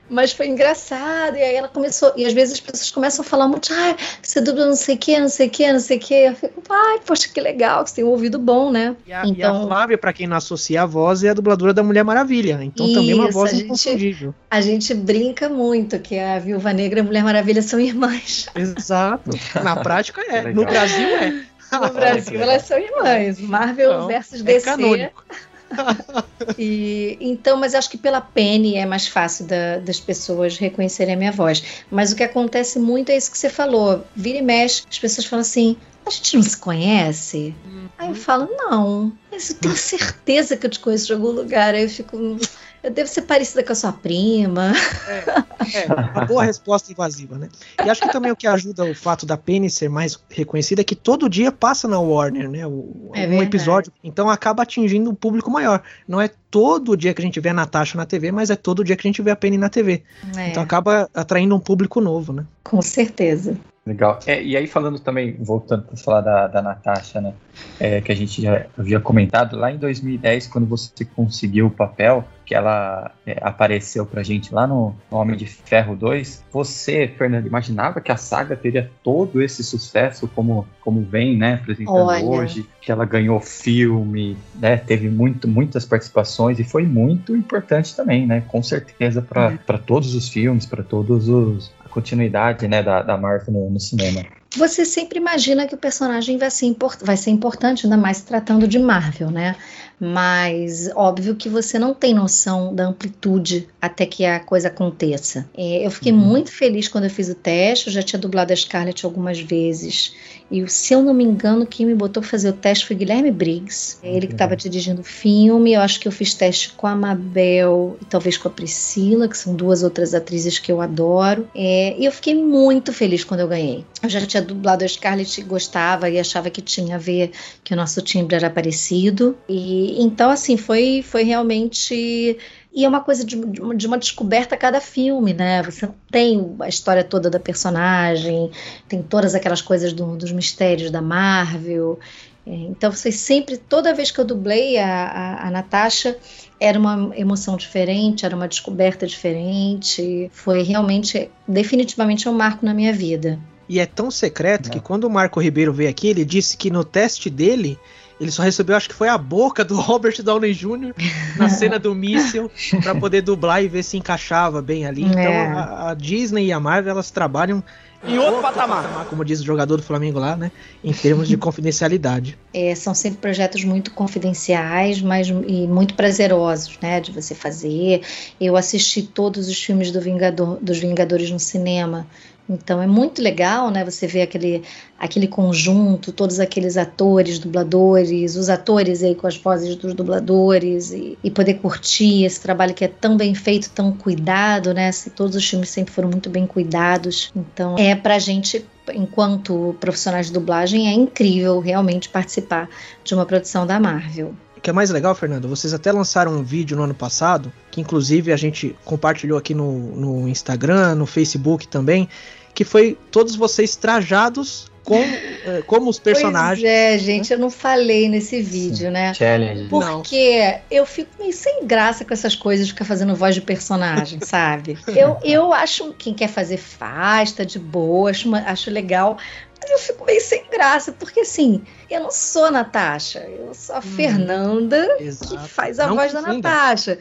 Mas foi engraçado, e aí ela começou, e às vezes as pessoas começam a falar muito, ah, você dubla não sei o que, não sei o que, não sei o que. Eu fico, ai, poxa, que legal, que você tem um ouvido bom, né? E a, então, e a então Flávia, pra quem não associa a voz, é a dubladora da Mulher Maravilha. Então isso, também é uma voz a inconfundível. a gente brinca muito que a Viúva Negra e a Mulher Maravilha são irmãs. Exato. Na prática é. No Brasil é. No Brasil elas são irmãs. Marvel então, versus DC. É canônico. e, então, mas acho que pela Penny é mais fácil da, das pessoas reconhecerem a minha voz. Mas o que acontece muito é isso que você falou. Vira e mexe, as pessoas falam assim: a gente não se conhece? Uhum. Aí eu falo, não, mas eu tenho certeza que eu te conheço de algum lugar. Aí eu fico, eu devo ser parecida com a sua prima. É, é, uma boa resposta invasiva, né? E acho que também o que ajuda o fato da Penny ser mais reconhecida é que todo dia passa na Warner, né? O, é um episódio. Então acaba atingindo um público maior. Não é todo dia que a gente vê a Natasha na TV, mas é todo dia que a gente vê a Penny na TV. É. Então acaba atraindo um público novo, né? Com certeza. Legal. É, e aí, falando também, voltando para falar da, da Natasha, né? É, que a gente já havia comentado, lá em 2010, quando você conseguiu o papel, que ela é, apareceu pra gente lá no, no, Homem de Ferro 2, você, Fernando, imaginava que a saga teria todo esse sucesso como, como vem, né? Apresentando Olha. hoje, que ela ganhou filme, né? Teve muito, muitas participações e foi muito importante também, né? Com certeza para uhum. todos os filmes, para todos os, continuidade né, da, da Marvel no, no cinema. Você sempre imagina que o personagem vai ser, vai ser importante, ainda mais tratando de Marvel, né? Mas óbvio que você não tem noção da amplitude até que a coisa aconteça. É, eu fiquei uhum. muito feliz quando eu fiz o teste, eu já tinha dublado a Scarlett algumas vezes, e se eu não me engano, quem me botou para fazer o teste foi Guilherme Briggs, ele que estava dirigindo o filme, eu acho que eu fiz teste com a Mabel e talvez com a Priscila, que são duas outras atrizes que eu adoro, é, e eu fiquei muito feliz quando eu ganhei. Eu já tinha dublado a Scarlett gostava e achava que tinha a ver que o nosso timbre era parecido, e então, assim, foi, foi realmente. E é uma coisa de, de, uma descoberta a cada filme, né? Você tem a história toda da personagem, tem todas aquelas coisas do, dos mistérios da Marvel. É, então, você sempre, toda vez que eu dublei a, a, a Natasha, era uma emoção diferente, era uma descoberta diferente. Foi realmente, definitivamente, um marco na minha vida. E é tão secreto que quando o Marco Ribeiro veio aqui, ele disse que no teste dele ele só recebeu, acho que foi a boca do Robert Downey Jr. na cena do míssil para poder dublar e ver se encaixava bem ali. Então, é. Então a, a, Disney e a Marvel elas trabalham em outro, outro patamar. patamar. como diz o jogador do Flamengo lá, né? Em termos de confidencialidade. É, são sempre projetos muito confidenciais, mas e muito prazerosos, né? De você fazer. Eu assisti todos os filmes do Vingador, dos Vingadores no cinema. Então é muito legal, né? Você ver aquele, aquele conjunto, todos aqueles atores, dubladores, os atores aí com as vozes dos dubladores e, e poder curtir esse trabalho que é tão bem feito, tão cuidado, né? Todos os filmes sempre foram muito bem cuidados. Então é pra gente enquanto profissionais de dublagem, é incrível realmente participar de uma produção da Marvel. O que é mais legal, Fernando, vocês até lançaram um vídeo no ano passado, que inclusive a gente compartilhou aqui no, no Instagram, no Facebook também, que foi todos vocês trajados como, eh, como os personagens. Pois é, gente, eu não falei nesse vídeo, Sim, né? Challenge. Porque não. eu fico meio sem graça com essas coisas de ficar fazendo voz de personagem, sabe? Eu, eu acho quem quer fazer faz, tá de boa, acho, acho legal. Mas eu fico meio sem graça, porque assim, eu não sou a Natasha, eu sou a hum, Fernanda exato. que faz a não voz confunda. da Natasha.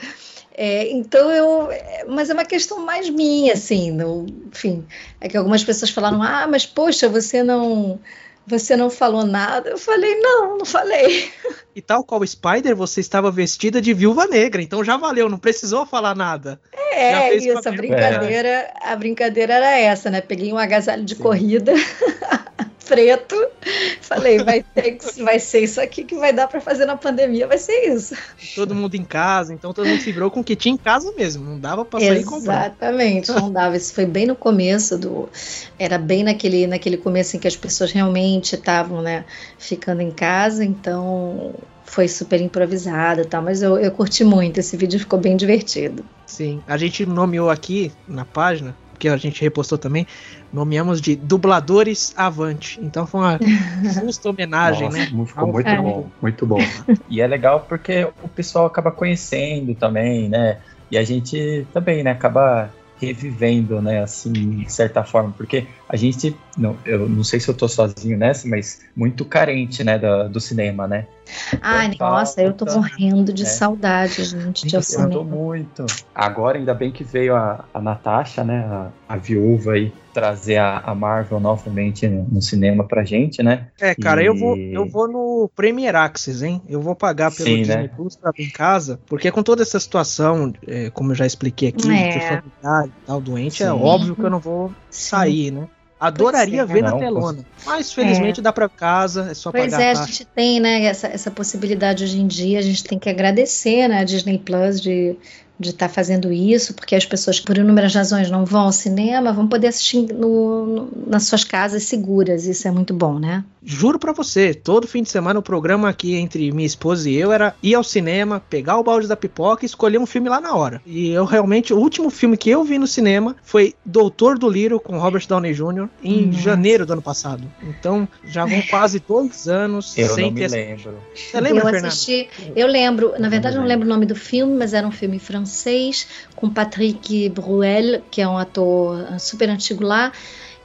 É, então eu. Mas é uma questão mais minha, assim. No, enfim, é que algumas pessoas falaram: ah, mas poxa, você não. Você não falou nada. Eu falei, não, não falei. E tal qual o Spider, você estava vestida de viúva negra, então já valeu, não precisou falar nada. É, isso, a brincadeira, é. a brincadeira era essa, né? Peguei um agasalho de Sim. corrida. preto. Falei, vai ter que, vai ser isso aqui que vai dar para fazer na pandemia, vai ser isso. Todo mundo em casa, então todo mundo se virou com o que tinha em casa mesmo, não dava para sair comprar. Exatamente, não dava. Isso foi bem no começo do era bem naquele naquele começo em que as pessoas realmente estavam, né, ficando em casa, então foi super improvisado, tá? Mas eu, eu curti muito, esse vídeo ficou bem divertido. Sim, a gente nomeou aqui na página que a gente repostou também, nomeamos de dubladores avante. Então foi uma justa homenagem, Nossa, né? Ficou muito é. bom, muito bom. e é legal porque o pessoal acaba conhecendo também, né? E a gente também, né, acaba revivendo, né, assim, de certa forma, porque a gente não, eu não sei se eu tô sozinho nessa, mas muito carente, né, do, do cinema, né? Ai, Total, nossa, eu tô morrendo de é. saudade, gente, de cinema. muito. Agora, ainda bem que veio a, a Natasha, né, a, a viúva aí, trazer a, a Marvel novamente no, no, cinema pra gente, né? É, cara, e... eu, vou, eu vou no Premier Access, hein? Eu vou pagar pelo Sim, né? Disney né? Plus pra vir em casa, porque com toda essa situação, é, como eu já expliquei aqui, é. de familiar e tal, doente, é Sim. é óbvio que eu não vou sair, Sim. né? Adoraria é, ver não, na telona. Mas felizmente é. dá para casa, é só pois pagar. Pois é, a, a gente tem, né, essa, essa possibilidade hoje em dia, a gente tem que agradecer, né, a Disney Plus de de estar tá fazendo isso, porque as pessoas, por inúmeras razões, não vão ao cinema, vão poder assistir no, no, nas suas casas seguras. Isso é muito bom, né? Juro para você, todo fim de semana o programa aqui entre minha esposa e eu era ir ao cinema, pegar o balde da pipoca e escolher um filme lá na hora. E eu realmente, o último filme que eu vi no cinema foi Doutor do Liro com Robert Downey Jr. em Nossa. janeiro do ano passado. Então já vão quase dois anos eu sem não me ter. Lembro. Você lembra, eu assisti, eu lembro, na verdade eu não lembro o nome do filme, mas era um filme francês francês, com Patrick Bruel, que é um ator super antigo lá.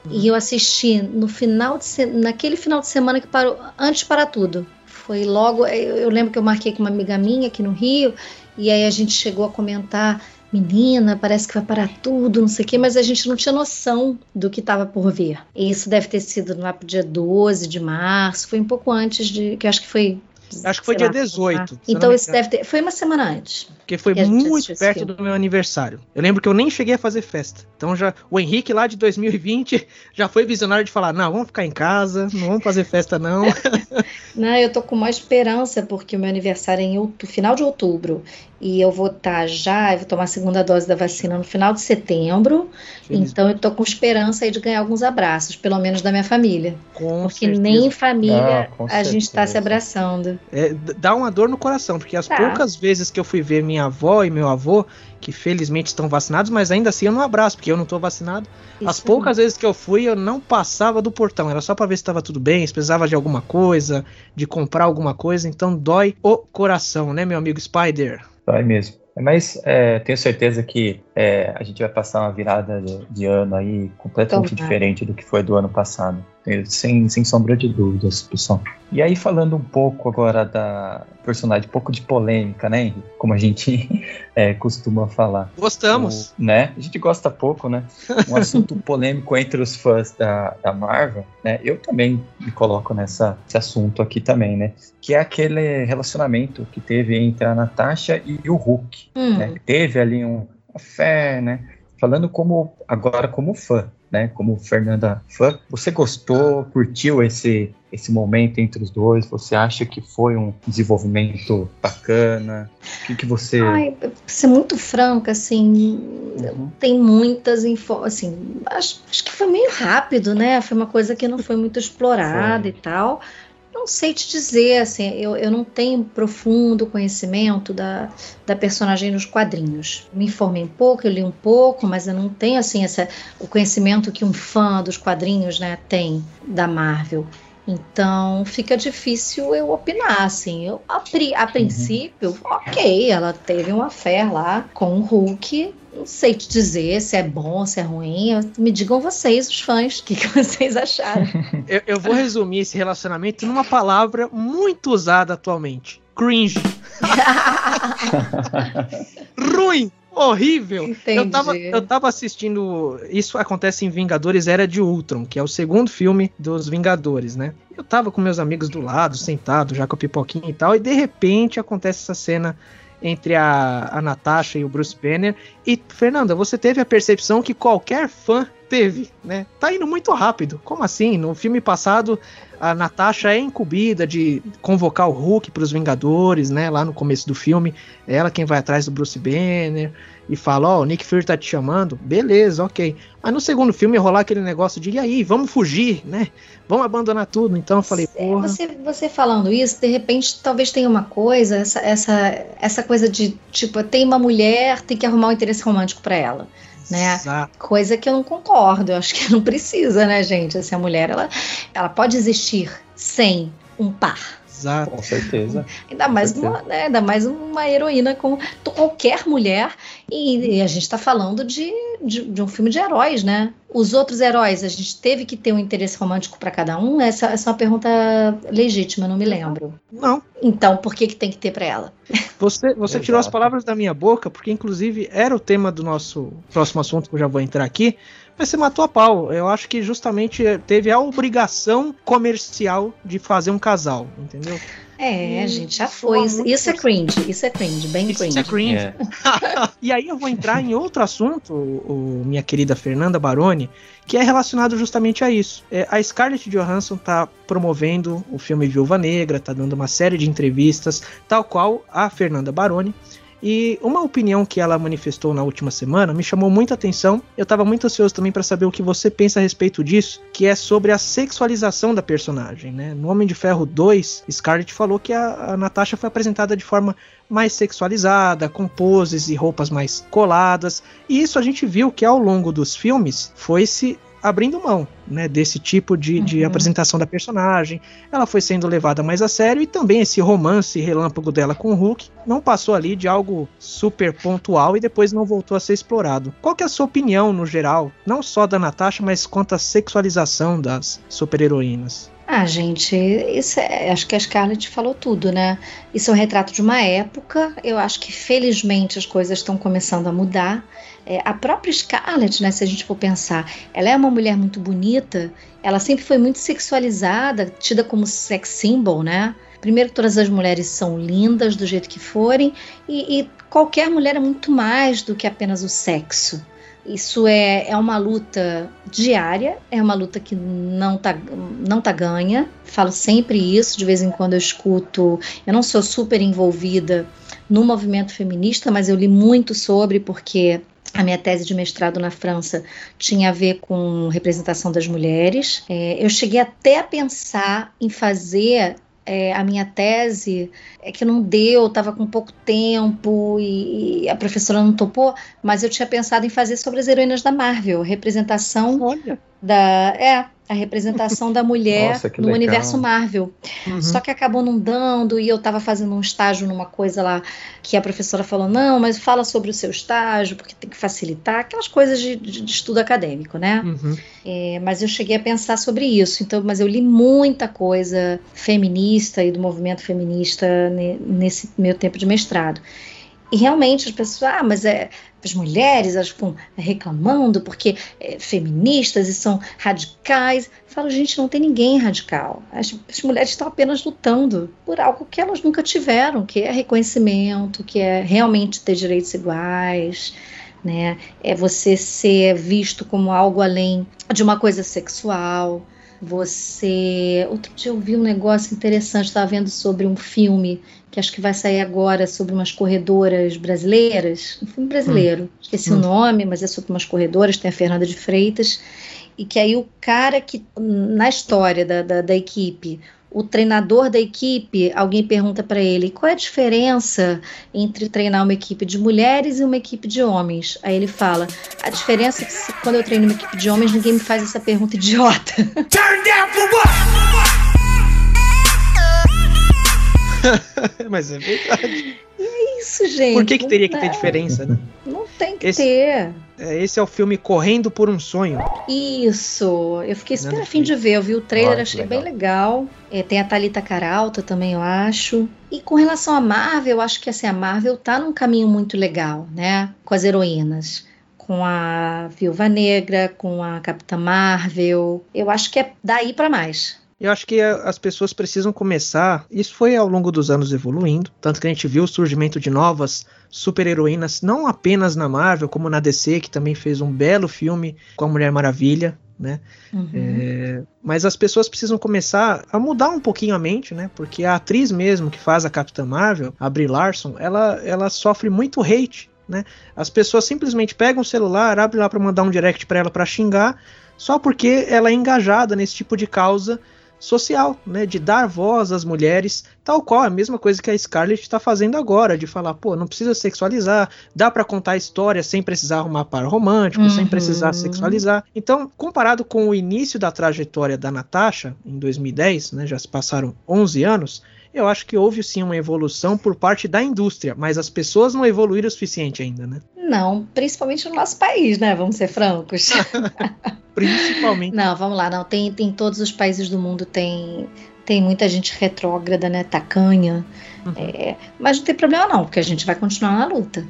Uhum. E eu assisti no final de naquele final de semana que parou antes para tudo. Foi logo, eu lembro que eu marquei com uma amiga minha aqui no Rio, e aí a gente chegou a comentar menina, parece que vai parar tudo, não sei o quê, mas a gente não tinha noção do que estava por vir. E isso deve ter sido lá pro dia 12 de março, foi um pouco antes de, que acho que foi Acho que foi dia lá, 18. Então isso deve ter. Foi uma semana antes. Porque foi muito perto do meu aniversário. Eu lembro que eu nem cheguei a fazer festa. Então já o Henrique lá de 2020 já foi visionário de falar: não, vamos ficar em casa, não vamos fazer festa, não. não, eu tô com uma esperança, porque o meu aniversário é em outubro, final de outubro. E eu vou estar tá já, eu vou tomar a segunda dose da vacina no final de setembro. Feliz. Então eu tô com esperança aí de ganhar alguns abraços, pelo menos da minha família. Com porque certeza. nem em família ah, a certeza. gente está se abraçando. É, dá uma dor no coração, porque as tá. poucas vezes que eu fui ver minha avó e meu avô, que felizmente estão vacinados, mas ainda assim eu não abraço, porque eu não estou vacinado. Isso As poucas vezes que eu fui, eu não passava do portão, era só para ver se estava tudo bem, se precisava de alguma coisa, de comprar alguma coisa, então dói o coração, né, meu amigo Spider? Dói mesmo. Mas é, tenho certeza que é, a gente vai passar uma virada de, de ano aí completamente diferente do que foi do ano passado. Sem, sem sombra de dúvidas, pessoal. E aí, falando um pouco agora da personagem, um pouco de polêmica, né, Henrique? Como a gente é, costuma falar. Gostamos. O, né? A gente gosta pouco, né? Um assunto polêmico entre os fãs da, da Marvel, né? Eu também me coloco nessa, nesse assunto aqui também, né? Que é aquele relacionamento que teve entre a Natasha e o Hulk. Hum. Né? Teve ali um fé, né? Falando como agora como fã, né? Como Fernanda fã, você gostou, curtiu esse esse momento entre os dois? Você acha que foi um desenvolvimento bacana? O que, que você. Ai, pra ser muito franca, assim, uhum. tem muitas info... assim, acho, acho, que foi meio rápido, né? Foi uma coisa que não foi muito explorada foi. e tal. Não sei te dizer, assim, eu, eu não tenho profundo conhecimento da, da personagem nos quadrinhos. Me informei um pouco, eu li um pouco, mas eu não tenho, assim, essa, o conhecimento que um fã dos quadrinhos, né, tem da Marvel. Então fica difícil eu opinar, assim. Eu, a, a uhum. princípio, uhum. ok, ela teve uma fé lá com o Hulk, não sei te dizer se é bom, se é ruim. Me digam vocês, os fãs, o que, que vocês acharam. eu, eu, vou resumir esse relacionamento numa palavra muito usada atualmente: cringe. Ruim horrível. Eu tava, eu tava assistindo. Isso acontece em Vingadores Era de Ultron, que é o segundo filme dos Vingadores, né? Eu tava com meus amigos do lado, sentado, já com a pipoquinha e tal, e de repente acontece essa cena entre a, a Natasha e o Bruce Banner. E, Fernanda, você teve a percepção que qualquer fã teve, né? Tá indo muito rápido. Como assim? No filme passado, a Natasha é incumbida de convocar o Hulk para os Vingadores, né? Lá no começo do filme, é ela quem vai atrás do Bruce Banner e fala: Ó, oh, o Nick Fury tá te chamando. Beleza, ok. Mas no segundo filme rolar aquele negócio de: e aí, vamos fugir, né? Vamos abandonar tudo. Então eu falei: porra. Você, você falando isso, de repente talvez tenha uma coisa, essa, essa, essa coisa de tipo, tem uma mulher, tem que arrumar um interesse romântico para ela né? Exato. Coisa que eu não concordo. Eu acho que não precisa, né, gente? Essa mulher, ela, ela pode existir sem um par. Exato. Com certeza. Ainda mais, uma, né, ainda mais uma heroína com qualquer mulher. E, e a gente está falando de, de, de, um filme de heróis, né? Os outros heróis, a gente teve que ter um interesse romântico para cada um? Essa, essa é uma pergunta legítima, não me lembro. Não. Então, por que, que tem que ter para ela? Você, você tirou as palavras da minha boca, porque inclusive era o tema do nosso próximo assunto que eu já vou entrar aqui. Mas você matou a pau. Eu acho que justamente teve a obrigação comercial de fazer um casal, entendeu? É, a gente já foi. Isso, isso é cringe, isso é cringe, bem isso cringe. é cringe. É. e aí eu vou entrar em outro assunto, o, o, minha querida Fernanda Baroni, que é relacionado justamente a isso. É, a Scarlett Johansson está promovendo o filme Viúva Negra, está dando uma série de entrevistas, tal qual a Fernanda Baroni. E uma opinião que ela manifestou na última semana me chamou muita atenção. Eu estava muito ansioso também para saber o que você pensa a respeito disso, que é sobre a sexualização da personagem. Né? No Homem de Ferro 2, Scarlett falou que a, a Natasha foi apresentada de forma mais sexualizada, com poses e roupas mais coladas. E isso a gente viu que ao longo dos filmes foi se abrindo mão né, desse tipo de, de uhum. apresentação da personagem. Ela foi sendo levada mais a sério e também esse romance relâmpago dela com o Hulk não passou ali de algo super pontual e depois não voltou a ser explorado. Qual que é a sua opinião no geral, não só da Natasha, mas quanto à sexualização das super-heroínas? Ah, gente, isso é, acho que a Scarlett falou tudo, né? Isso é um retrato de uma época. Eu acho que felizmente as coisas estão começando a mudar. É, a própria Scarlett, né, se a gente for pensar, ela é uma mulher muito bonita, ela sempre foi muito sexualizada, tida como sex symbol, né? Primeiro, todas as mulheres são lindas do jeito que forem, e, e qualquer mulher é muito mais do que apenas o sexo. Isso é, é uma luta diária, é uma luta que não tá, não tá ganha. Falo sempre isso, de vez em quando eu escuto. Eu não sou super envolvida no movimento feminista, mas eu li muito sobre, porque a minha tese de mestrado na França tinha a ver com representação das mulheres. É, eu cheguei até a pensar em fazer é, a minha tese é que não deu, estava com pouco tempo e, e, a professora não topou, mas eu tinha pensado em fazer sobre as heroínas da Marvel, representação Olha. da é a representação da mulher Nossa, no legal. universo Marvel. Uhum. Só que acabou não dando e eu estava fazendo um estágio numa coisa lá que a professora falou: não, mas fala sobre o seu estágio, porque tem que facilitar, aquelas coisas de, de, de estudo acadêmico, né? Uhum. É, mas eu cheguei a pensar sobre isso, então, mas eu li muita coisa feminista e do movimento feminista nesse meu tempo de mestrado. E realmente as pessoas, ah, mas é, as mulheres elas ficam reclamando porque é, feministas e são radicais. Falo, gente, não tem ninguém radical. As, as, mulheres estão apenas lutando por algo que elas nunca tiveram, que é reconhecimento, que é realmente ter direitos iguais. Né? É você ser visto como algo além de uma coisa sexual. Você. Outro dia eu vi um negócio interessante, estava vendo sobre um filme que acho que vai sair agora sobre umas corredoras brasileiras, um filme brasileiro, hum. esqueci hum. o nome, mas é sobre umas corredoras, tem a Fernanda de Freitas, e que aí o cara que, na história da, da, da equipe, o treinador da equipe, alguém pergunta para ele qual é a diferença entre treinar uma equipe de mulheres e uma equipe de homens. Aí ele fala: a diferença é que se, quando eu treino uma equipe de homens, ninguém me faz essa pergunta idiota. Turn down for what? Mas é verdade. É isso, gente. Por que, que teria que ter diferença, né? Não tem que esse, ter. É, esse é o filme Correndo por um Sonho. Isso. Eu fiquei super afim de ver. Eu vi o trailer, achei legal. bem legal. É, tem a Thalita Caralta também, eu acho. E com relação à Marvel, eu acho que assim, a Marvel tá num caminho muito legal, né? Com as heroínas com a Viúva Negra, com a Capitã Marvel. Eu acho que é daí para mais. Eu acho que as pessoas precisam começar. Isso foi ao longo dos anos evoluindo, tanto que a gente viu o surgimento de novas super-heroínas, não apenas na Marvel, como na DC, que também fez um belo filme com a Mulher Maravilha. Né? Uhum. É, mas as pessoas precisam começar a mudar um pouquinho a mente, né? Porque a atriz mesmo que faz a Capitã Marvel, a Brie Larson, ela, ela sofre muito hate, né? As pessoas simplesmente pegam o celular, abrem lá para mandar um direct para ela para xingar, só porque ela é engajada nesse tipo de causa social, né, de dar voz às mulheres, tal qual a mesma coisa que a Scarlett está fazendo agora, de falar, pô, não precisa sexualizar, dá para contar a história sem precisar arrumar par romântico, uhum. sem precisar sexualizar. Então, comparado com o início da trajetória da Natasha em 2010, né, já se passaram 11 anos, eu acho que houve sim uma evolução por parte da indústria, mas as pessoas não evoluíram o suficiente ainda, né? Não, principalmente no nosso país, né? Vamos ser francos. principalmente. Não, vamos lá, não. Tem, tem todos os países do mundo tem tem muita gente retrógrada, né? Tacanha. Uhum. É, mas não tem problema não, porque a gente vai continuar na luta.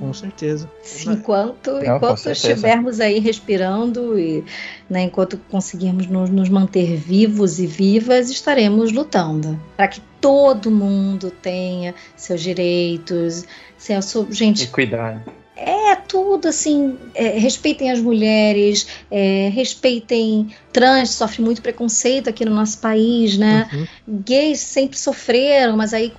Com certeza. Enquanto, não, enquanto certeza. estivermos aí respirando e né, enquanto conseguirmos nos, nos manter vivos e vivas, estaremos lutando para que todo mundo tenha seus direitos, seu, gente. E cuidar. É tudo assim. É, respeitem as mulheres, é, respeitem trans, sofre muito preconceito aqui no nosso país, né? Uhum. Gays sempre sofreram, mas aí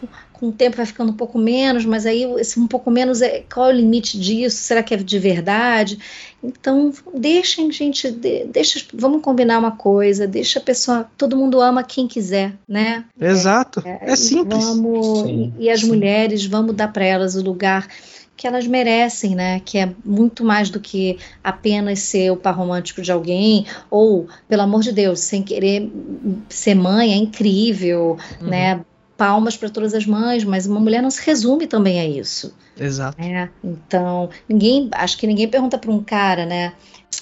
com, o tempo vai ficando um pouco menos, mas aí esse um pouco menos é qual é o limite disso? Será que é de verdade? Então, deixem, gente, de, deixa, vamos combinar uma coisa, deixa a pessoa, todo mundo ama quem quiser, né? Exato. É, é, é simples. Vamos, sim, e, e as sim. mulheres, vamos dar para elas o lugar que elas merecem, né? Que é muito mais do que apenas ser o par romântico de alguém, ou, pelo amor de Deus, sem querer ser mãe, é incrível, uhum. né? Palmas para todas as mães, mas uma mulher não se resume também a isso. Exato. É, então, ninguém, acho que ninguém pergunta para um cara, né?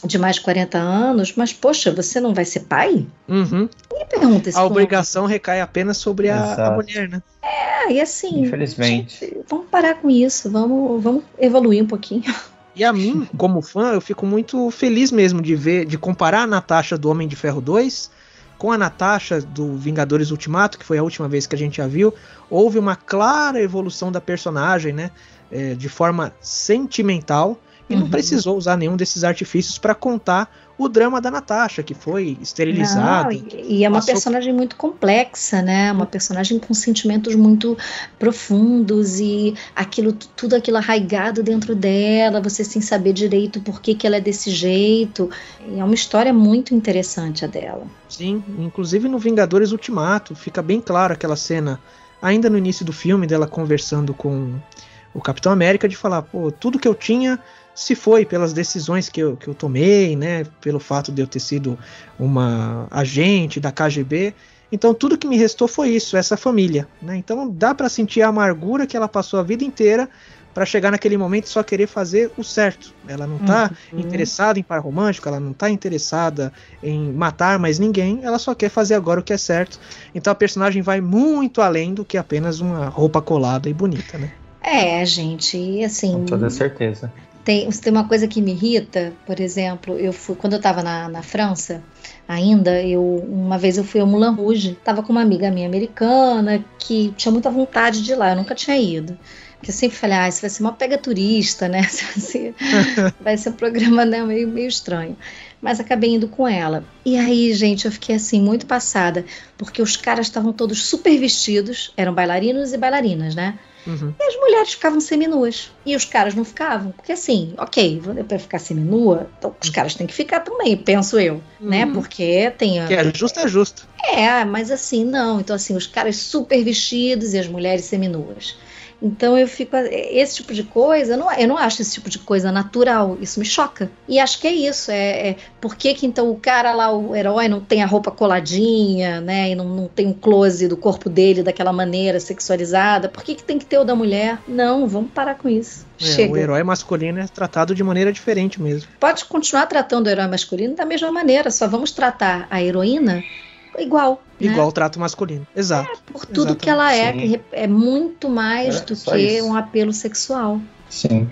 de mais de 40 anos, mas poxa, você não vai ser pai? Uhum. Ninguém pergunta isso. A obrigação recai apenas sobre a, a, mulher, né? É, e assim. Infelizmente. Gente, vamos parar com isso, vamos, vamos evoluir um pouquinho. E a mim, como fã, eu fico muito feliz mesmo de ver, de comparar a Natasha do Homem de Ferro 2 com a Natasha do Vingadores Ultimato, que foi a última vez que a gente já viu. Houve uma clara evolução da personagem, né? É, de forma sentimental e uhum. não precisou usar nenhum desses artifícios para contar o drama da Natasha, que foi esterilizada. e, é uma passou... personagem muito complexa, né? Uma personagem com sentimentos muito profundos e aquilo, tudo aquilo arraigado dentro dela, você sem saber direito por que, que ela é desse jeito. E é uma história muito interessante a dela. Sim, inclusive no Vingadores Ultimato, fica bem claro aquela cena, ainda no início do filme, dela conversando com o Capitão América, de falar, pô, tudo que eu tinha se foi pelas decisões que eu, que eu tomei, né, pelo fato de eu ter sido uma agente da KGB. Então tudo que me restou foi isso, essa família. Né? Então dá para sentir a amargura que ela passou a vida inteira para chegar naquele momento e só querer fazer o certo. Ela não está uhum. interessada em par romântico, ela não está interessada em matar mais ninguém, ela só quer fazer agora o que é certo. Então a personagem vai muito além do que apenas uma roupa colada e bonita, né? É, gente, e assim. Com toda certeza. Tem, tem uma coisa que me irrita, por exemplo, eu fui quando eu estava na, na França ainda, eu uma vez eu fui ao Moulin Rouge, tava com uma amiga minha americana que tinha muita vontade de ir lá, eu nunca tinha ido. Porque eu sempre falei, ah, isso vai ser uma pega turista, né? Vai ser um programa né, meio, meio estranho. Mas acabei indo com ela. E aí, gente, eu fiquei assim, muito passada, porque os caras estavam todos super vestidos, eram bailarinos e bailarinas, né? Uhum. E as mulheres ficavam seminuas. E os caras não ficavam. Porque assim, ok, para ficar seminua, então os caras têm que ficar também, penso eu. Né? Uhum. Né? Porque tem. A... Que é justo, é justo. É, mas assim, não. Então, assim, os caras super vestidos e as mulheres seminuas. Então eu fico. Esse tipo de coisa, eu não, eu não acho esse tipo de coisa natural. Isso me choca. E acho que é isso. É, é por que, que então o cara lá, o herói, não tem a roupa coladinha, né? E não, não tem um close do corpo dele daquela maneira sexualizada? Por que, que tem que ter o da mulher? Não, vamos parar com isso. É, Chega. O herói masculino é tratado de maneira diferente mesmo. Pode continuar tratando o herói masculino da mesma maneira, só vamos tratar a heroína igual. Igual né? o trato masculino. Exato. É, por tudo Exatamente. que ela é, que é muito mais é, do que isso. um apelo sexual. Sim.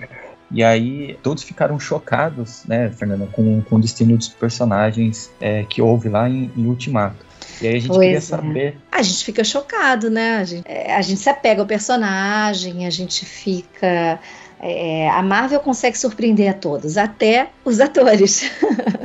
E aí todos ficaram chocados, né, Fernanda, com, com o destino dos personagens é, que houve lá em, em Ultimato. E aí a gente pois queria é. saber. A gente fica chocado, né? A gente, é, a gente se apega ao personagem, a gente fica. É, a Marvel consegue surpreender a todos, até os atores.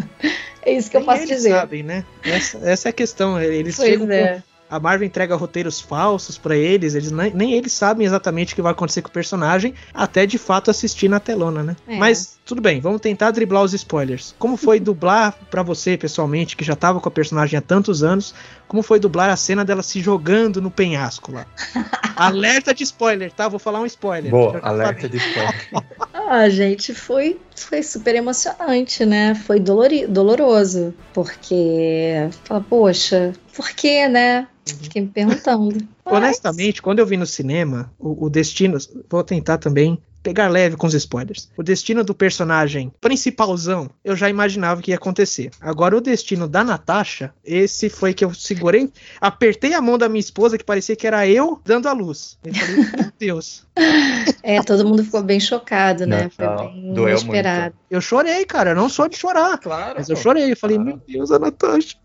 É isso que Nem eu posso eles dizer. sabem, né? Essa, essa é a questão. Eles pois chegam é. com, a Marvel entrega roteiros falsos para eles, eles nem, nem, eles sabem exatamente o que vai acontecer com o personagem, até de fato assistir na telona, né? É. Mas tudo bem, vamos tentar driblar os spoilers. Como foi dublar para você pessoalmente, que já tava com a personagem há tantos anos, como foi dublar a cena dela se jogando no penhasco lá? alerta de spoiler, tá? Vou falar um spoiler. Boa, alerta de spoiler. Ah, gente, foi, foi super emocionante, né? Foi dolori, doloroso, porque fala, poxa, por quê, né? Fiquei me perguntando. Mas... Honestamente, quando eu vi no cinema, o, o Destino, vou tentar também pegar leve com os spoilers. O destino do personagem principalzão, eu já imaginava que ia acontecer. Agora, o destino da Natasha, esse foi que eu segurei, apertei a mão da minha esposa, que parecia que era eu dando a luz. Eu falei, meu Deus. É, todo mundo ficou bem chocado, né? Não, foi bem doeu inesperado. Eu chorei, cara, eu não sou de chorar. Claro. Mas eu chorei, eu falei, Claro. meu Deus, a Natasha.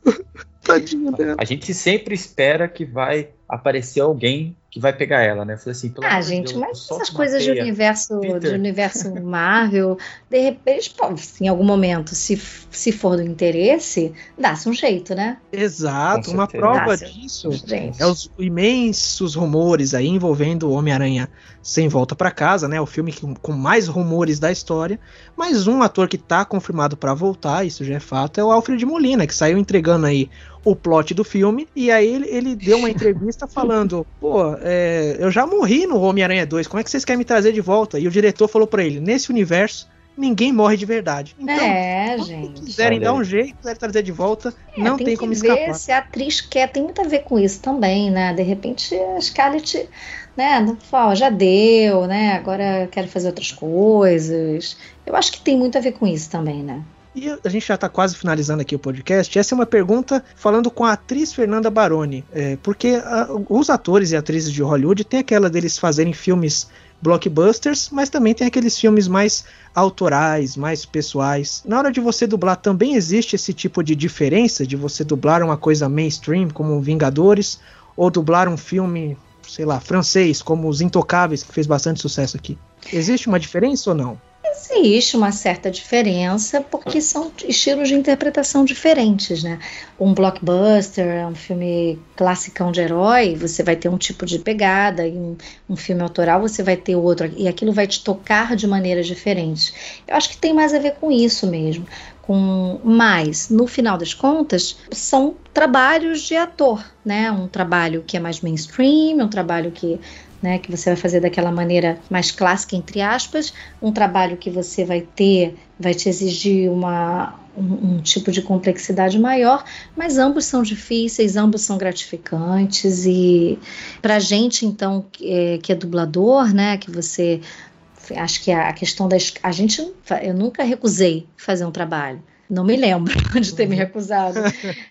Tadinha dela. A gente sempre espera que vai aparecer alguém que vai pegar ela, né? Eu falei assim, pelo Ah, amor de gente, Deus, mas essas coisas de universo, de universo Marvel, de repente, pô, em algum momento, se, se for do interesse, dá-se um jeito, né? Exato, uma prova disso Gente. é os imensos rumores aí envolvendo o Homem-Aranha sem volta pra casa, né? O filme com, com mais rumores da história. Mas um ator que tá confirmado pra voltar, isso já é fato, é o Alfred Molina, que saiu entregando aí o plot do filme. E aí ele, ele deu uma entrevista falando: pô, é, eu já morri no Homem-Aranha 2, como é que vocês querem me trazer de volta? E o diretor falou pra ele: nesse universo. Ninguém morre de verdade. Então, é, se gente. quiserem dar um jeito, quiserem trazer de volta, É, não tem, tem como que escapar. ver se a atriz quer, tem muito a ver com isso também, né? De repente a Scarlett, né, fala, ó, já deu, né? Agora quero fazer outras coisas. Eu acho que tem muito a ver com isso também, né? E a gente já está quase finalizando aqui o podcast. Essa é uma pergunta falando com a atriz Fernanda Baroni. É, porque a- os atores e atrizes de Hollywood tem aquela deles fazerem filmes blockbusters, mas também tem aqueles filmes mais autorais, mais pessoais. Na hora de você dublar, também existe esse tipo de diferença de você dublar uma coisa mainstream, como Vingadores, ou dublar um filme, sei lá, francês, como Os Intocáveis, que fez bastante sucesso aqui. Existe uma diferença ou não? Existe uma certa diferença porque são estilos de interpretação diferentes, né? Um blockbuster, um filme classicão de herói, você vai ter um tipo de pegada, e um, um filme autoral você vai ter outro, e aquilo vai te tocar de maneiras diferentes. Eu acho que tem mais a ver com isso mesmo. Com, mas, no final das contas, são trabalhos de ator, né? Um trabalho que é mais mainstream, um trabalho que né, que você vai fazer daquela maneira mais clássica, entre aspas, um trabalho que você vai ter, vai te exigir uma, um, um tipo de complexidade maior, mas ambos são difíceis, ambos são gratificantes e pra gente, então, que é, que é dublador, né, que você acho que a questão da a gente eu nunca recusei fazer um trabalho não me lembro de ter me recusado.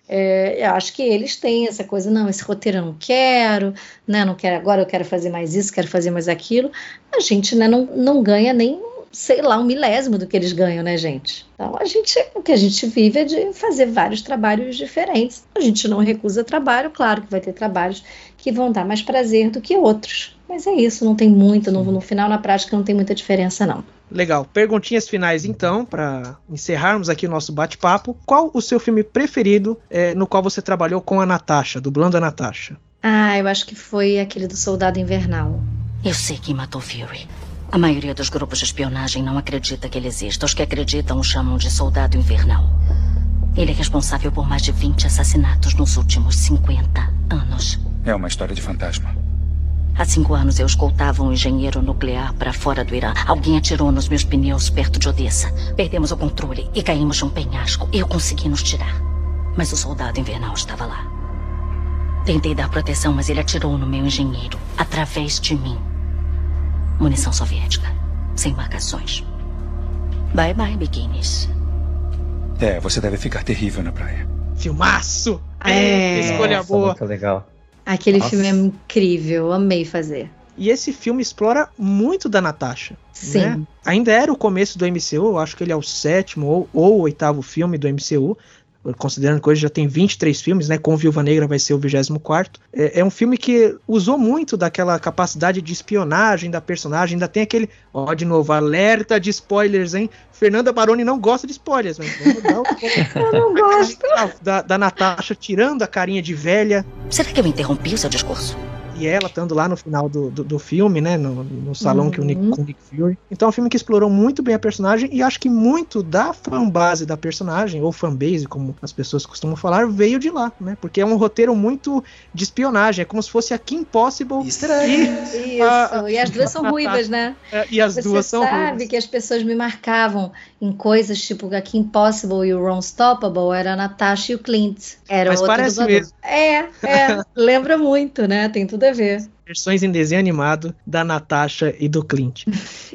É, eu acho que eles têm essa coisa, não, esse roteiro eu não quero, né, não quero agora, eu quero fazer mais isso, quero fazer mais aquilo. A gente né, não, não ganha nem, sei lá, um milésimo do que eles ganham, né, gente? Então, a gente, o que a gente vive é de fazer vários trabalhos diferentes. A gente não recusa trabalho, claro que vai ter trabalhos que vão dar mais prazer do que outros. Mas é isso, não tem muita, no, no final, na prática, não tem muita diferença, não. Legal. Perguntinhas finais, então, para encerrarmos aqui o nosso bate-papo. Qual o seu filme preferido é, no qual você trabalhou com a Natasha, dublando a Natasha? Ah, eu acho que foi aquele do Soldado Invernal. Eu sei quem matou Fury. A maioria dos grupos de espionagem não acredita que ele exista. Os que acreditam o chamam de Soldado Invernal. Ele é responsável por mais de 20 assassinatos nos últimos 50 anos. É uma história de fantasma. Há cinco anos eu escoltava um engenheiro nuclear para fora do Irã. Alguém atirou nos meus pneus perto de Odessa. Perdemos o controle e caímos de um penhasco. Eu consegui nos tirar. Mas o soldado invernal estava lá. Tentei dar proteção, mas ele atirou no meu engenheiro, através de mim. Munição soviética, sem marcações. Bye bye, biquínis. É, você deve ficar terrível na praia. Filmaço! É. escolha Nossa, boa. Muito legal. Aquele Nossa. filme é incrível, amei fazer. E esse filme explora muito da Natasha. Sim. né? Ainda era o começo do MCU, eu acho que ele é o sétimo ou, ou o oitavo filme do MCU. Considerando que hoje já tem 23 filmes, né? Com Viúva Negra vai ser o 24. É, é um filme que usou muito daquela capacidade de espionagem da personagem. Ainda tem aquele. Ó, de novo, alerta de spoilers, hein? Fernanda Baroni não gosta de spoilers, mas vamos dar o- Eu não gosto. da, da Natasha tirando a carinha de velha. Será que eu interrompi o seu discurso? E ela estando lá no final do, do, do filme, né? No, no salão Uhum. que o Nick, com o Nick Fury. Então é um filme que explorou muito bem a personagem e acho que muito da fanbase da personagem, ou fanbase, como as pessoas costumam falar, veio de lá, né? Porque é um roteiro muito de espionagem, é como se fosse a Kim Possible Isso, e, a- e as duas são ruivas, né? É, e as Você duas são sabe ruivas. que as pessoas me marcavam em coisas tipo a Kim Possible e o Ron Stoppable era a Natasha e o Clint. Era Mas parece dublador. mesmo. É, é. lembra muito, né? Tem tudo a ver. versões em desenho animado da Natasha e do Clint.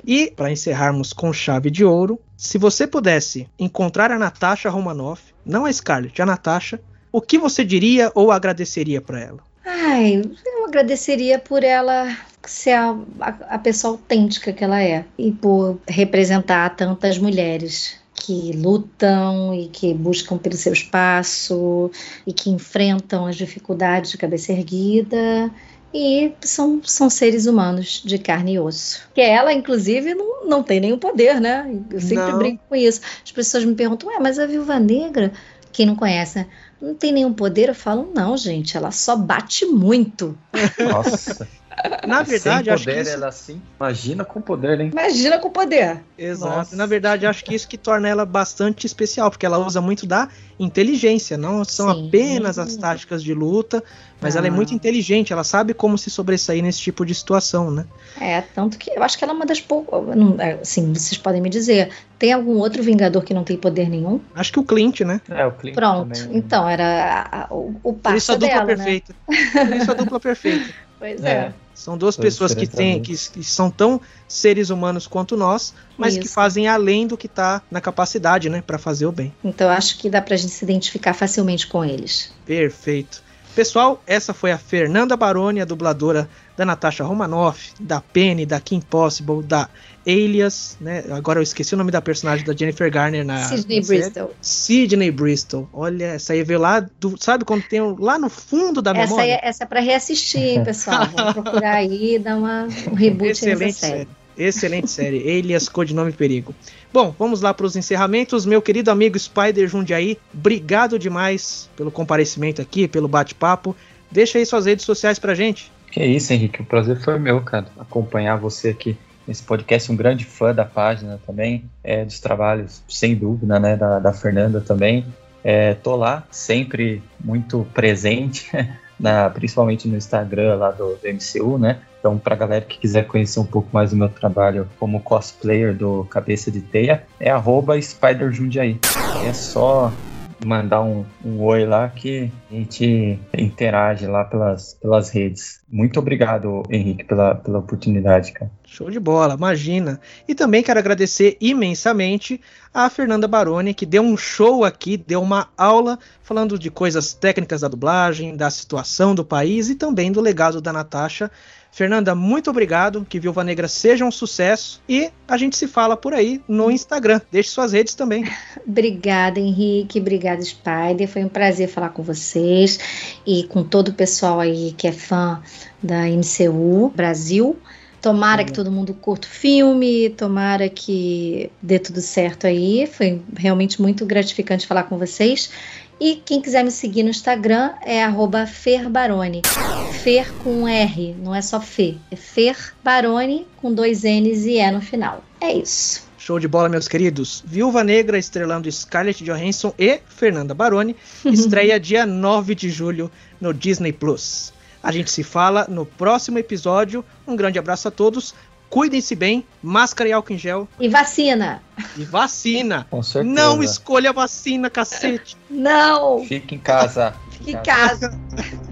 E, para encerrarmos com chave de ouro, se você pudesse encontrar a Natasha Romanoff, não a Scarlett, a Natasha, o que você diria ou agradeceria para ela? Ai, eu agradeceria por ela ser a, a, a pessoa autêntica que ela é e por representar tantas mulheres que lutam e que buscam pelo seu espaço e que enfrentam as dificuldades de cabeça erguida e são, são seres humanos de carne e osso. Que ela, inclusive, não, não tem nenhum poder, né? Eu sempre Não. brinco com isso. As pessoas me perguntam, ué, mas a Viúva Negra, quem não conhece, né? Não tem nenhum poder? Eu falo, não, gente, ela só bate muito. Nossa. Na verdade, Sem acho que poder, isso... ela assim. Imagina com poder, hein? Imagina com poder. Exato. Nossa. Na verdade, acho que isso que torna ela bastante especial, porque ela usa muito da inteligência, não são Sim. apenas as táticas de luta, mas ela é Ah. muito inteligente, ela sabe como se sobressair nesse tipo de situação, né? É, tanto que eu acho que ela é uma das poucas. é, Assim, vocês podem me dizer, tem algum outro Vingador que não tem poder nenhum? Acho que o Clint, né? É, o Clint Pronto, também. então, era a- a- o, o Por isso passo a dupla dela, né? perfeita. Por isso a dupla perfeita. Pois É. é. São duas Dois pessoas que, têm, que, que são tão seres humanos quanto nós, mas que Isso. fazem além do que tá na capacidade, né, Pra fazer o bem. Então acho que dá pra gente se identificar facilmente com eles. Perfeito. Pessoal, essa foi a Fernanda Baroni, a dubladora da Natasha Romanoff, da Penny, da Kim Possible, da Alias, né? Agora eu esqueci o nome da personagem da Jennifer Garner na Sidney na. Bristol. Sidney Bristol. Olha, essa aí veio lá do, sabe quando tem o- lá no fundo da Essa, memória? é, essa é pra reassistir, hein, pessoal? Vamos procurar aí e dar uma, um reboot nessa Excelente série. série. Excelente série. Elias, codinome Perigo. Bom, vamos lá para os encerramentos. Meu querido amigo Spider Jundiaí, obrigado demais pelo comparecimento aqui, pelo bate-papo. Deixa aí suas redes sociais pra gente. Que isso, Henrique. O prazer foi meu, cara. Acompanhar você aqui nesse podcast. Um grande fã da página também, é, dos trabalhos, sem dúvida, né? Da, da Fernanda também. É, tô lá, sempre muito presente, na, principalmente no Instagram lá do, do MCU, né? Então, pra galera que quiser conhecer um pouco mais do meu trabalho como cosplayer do Cabeça de Teia, é arroba SpiderJundiaí. É só mandar um, um oi lá que a gente interage lá pelas, pelas redes. Muito obrigado, Henrique, pela, pela oportunidade, cara. Show de bola, imagina. E também quero agradecer imensamente a Fernanda Baroni, que deu um show aqui, deu uma aula falando de coisas técnicas da dublagem, da situação do país e também do legado da Natasha. Fernanda, muito obrigado. Que Viúva Negra seja um sucesso. E a gente se fala por aí no Instagram. Deixe suas redes também. Obrigada, Henrique. Obrigada, Spider. Foi um prazer falar com vocês e com todo o pessoal aí que é fã da MCU Brasil. Tomara que todo mundo curta o filme, tomara que dê tudo certo aí. Foi realmente muito gratificante falar com vocês. E quem quiser me seguir no Instagram é ferbarone. Fer com R, não é só Fê. É Fer Barone com dois N's e E no final. É isso. Show de bola, meus queridos. Viúva Negra estrelando Scarlett Johansson e Fernanda Baroni. Estreia dia 9 de julho no Disney Plus. A gente se fala no próximo episódio. Um grande abraço a todos. Cuidem-se bem, máscara e álcool em gel. E vacina. E vacina. Com certeza. Não escolha vacina, cacete. Não! Fique em casa. Fique em casa.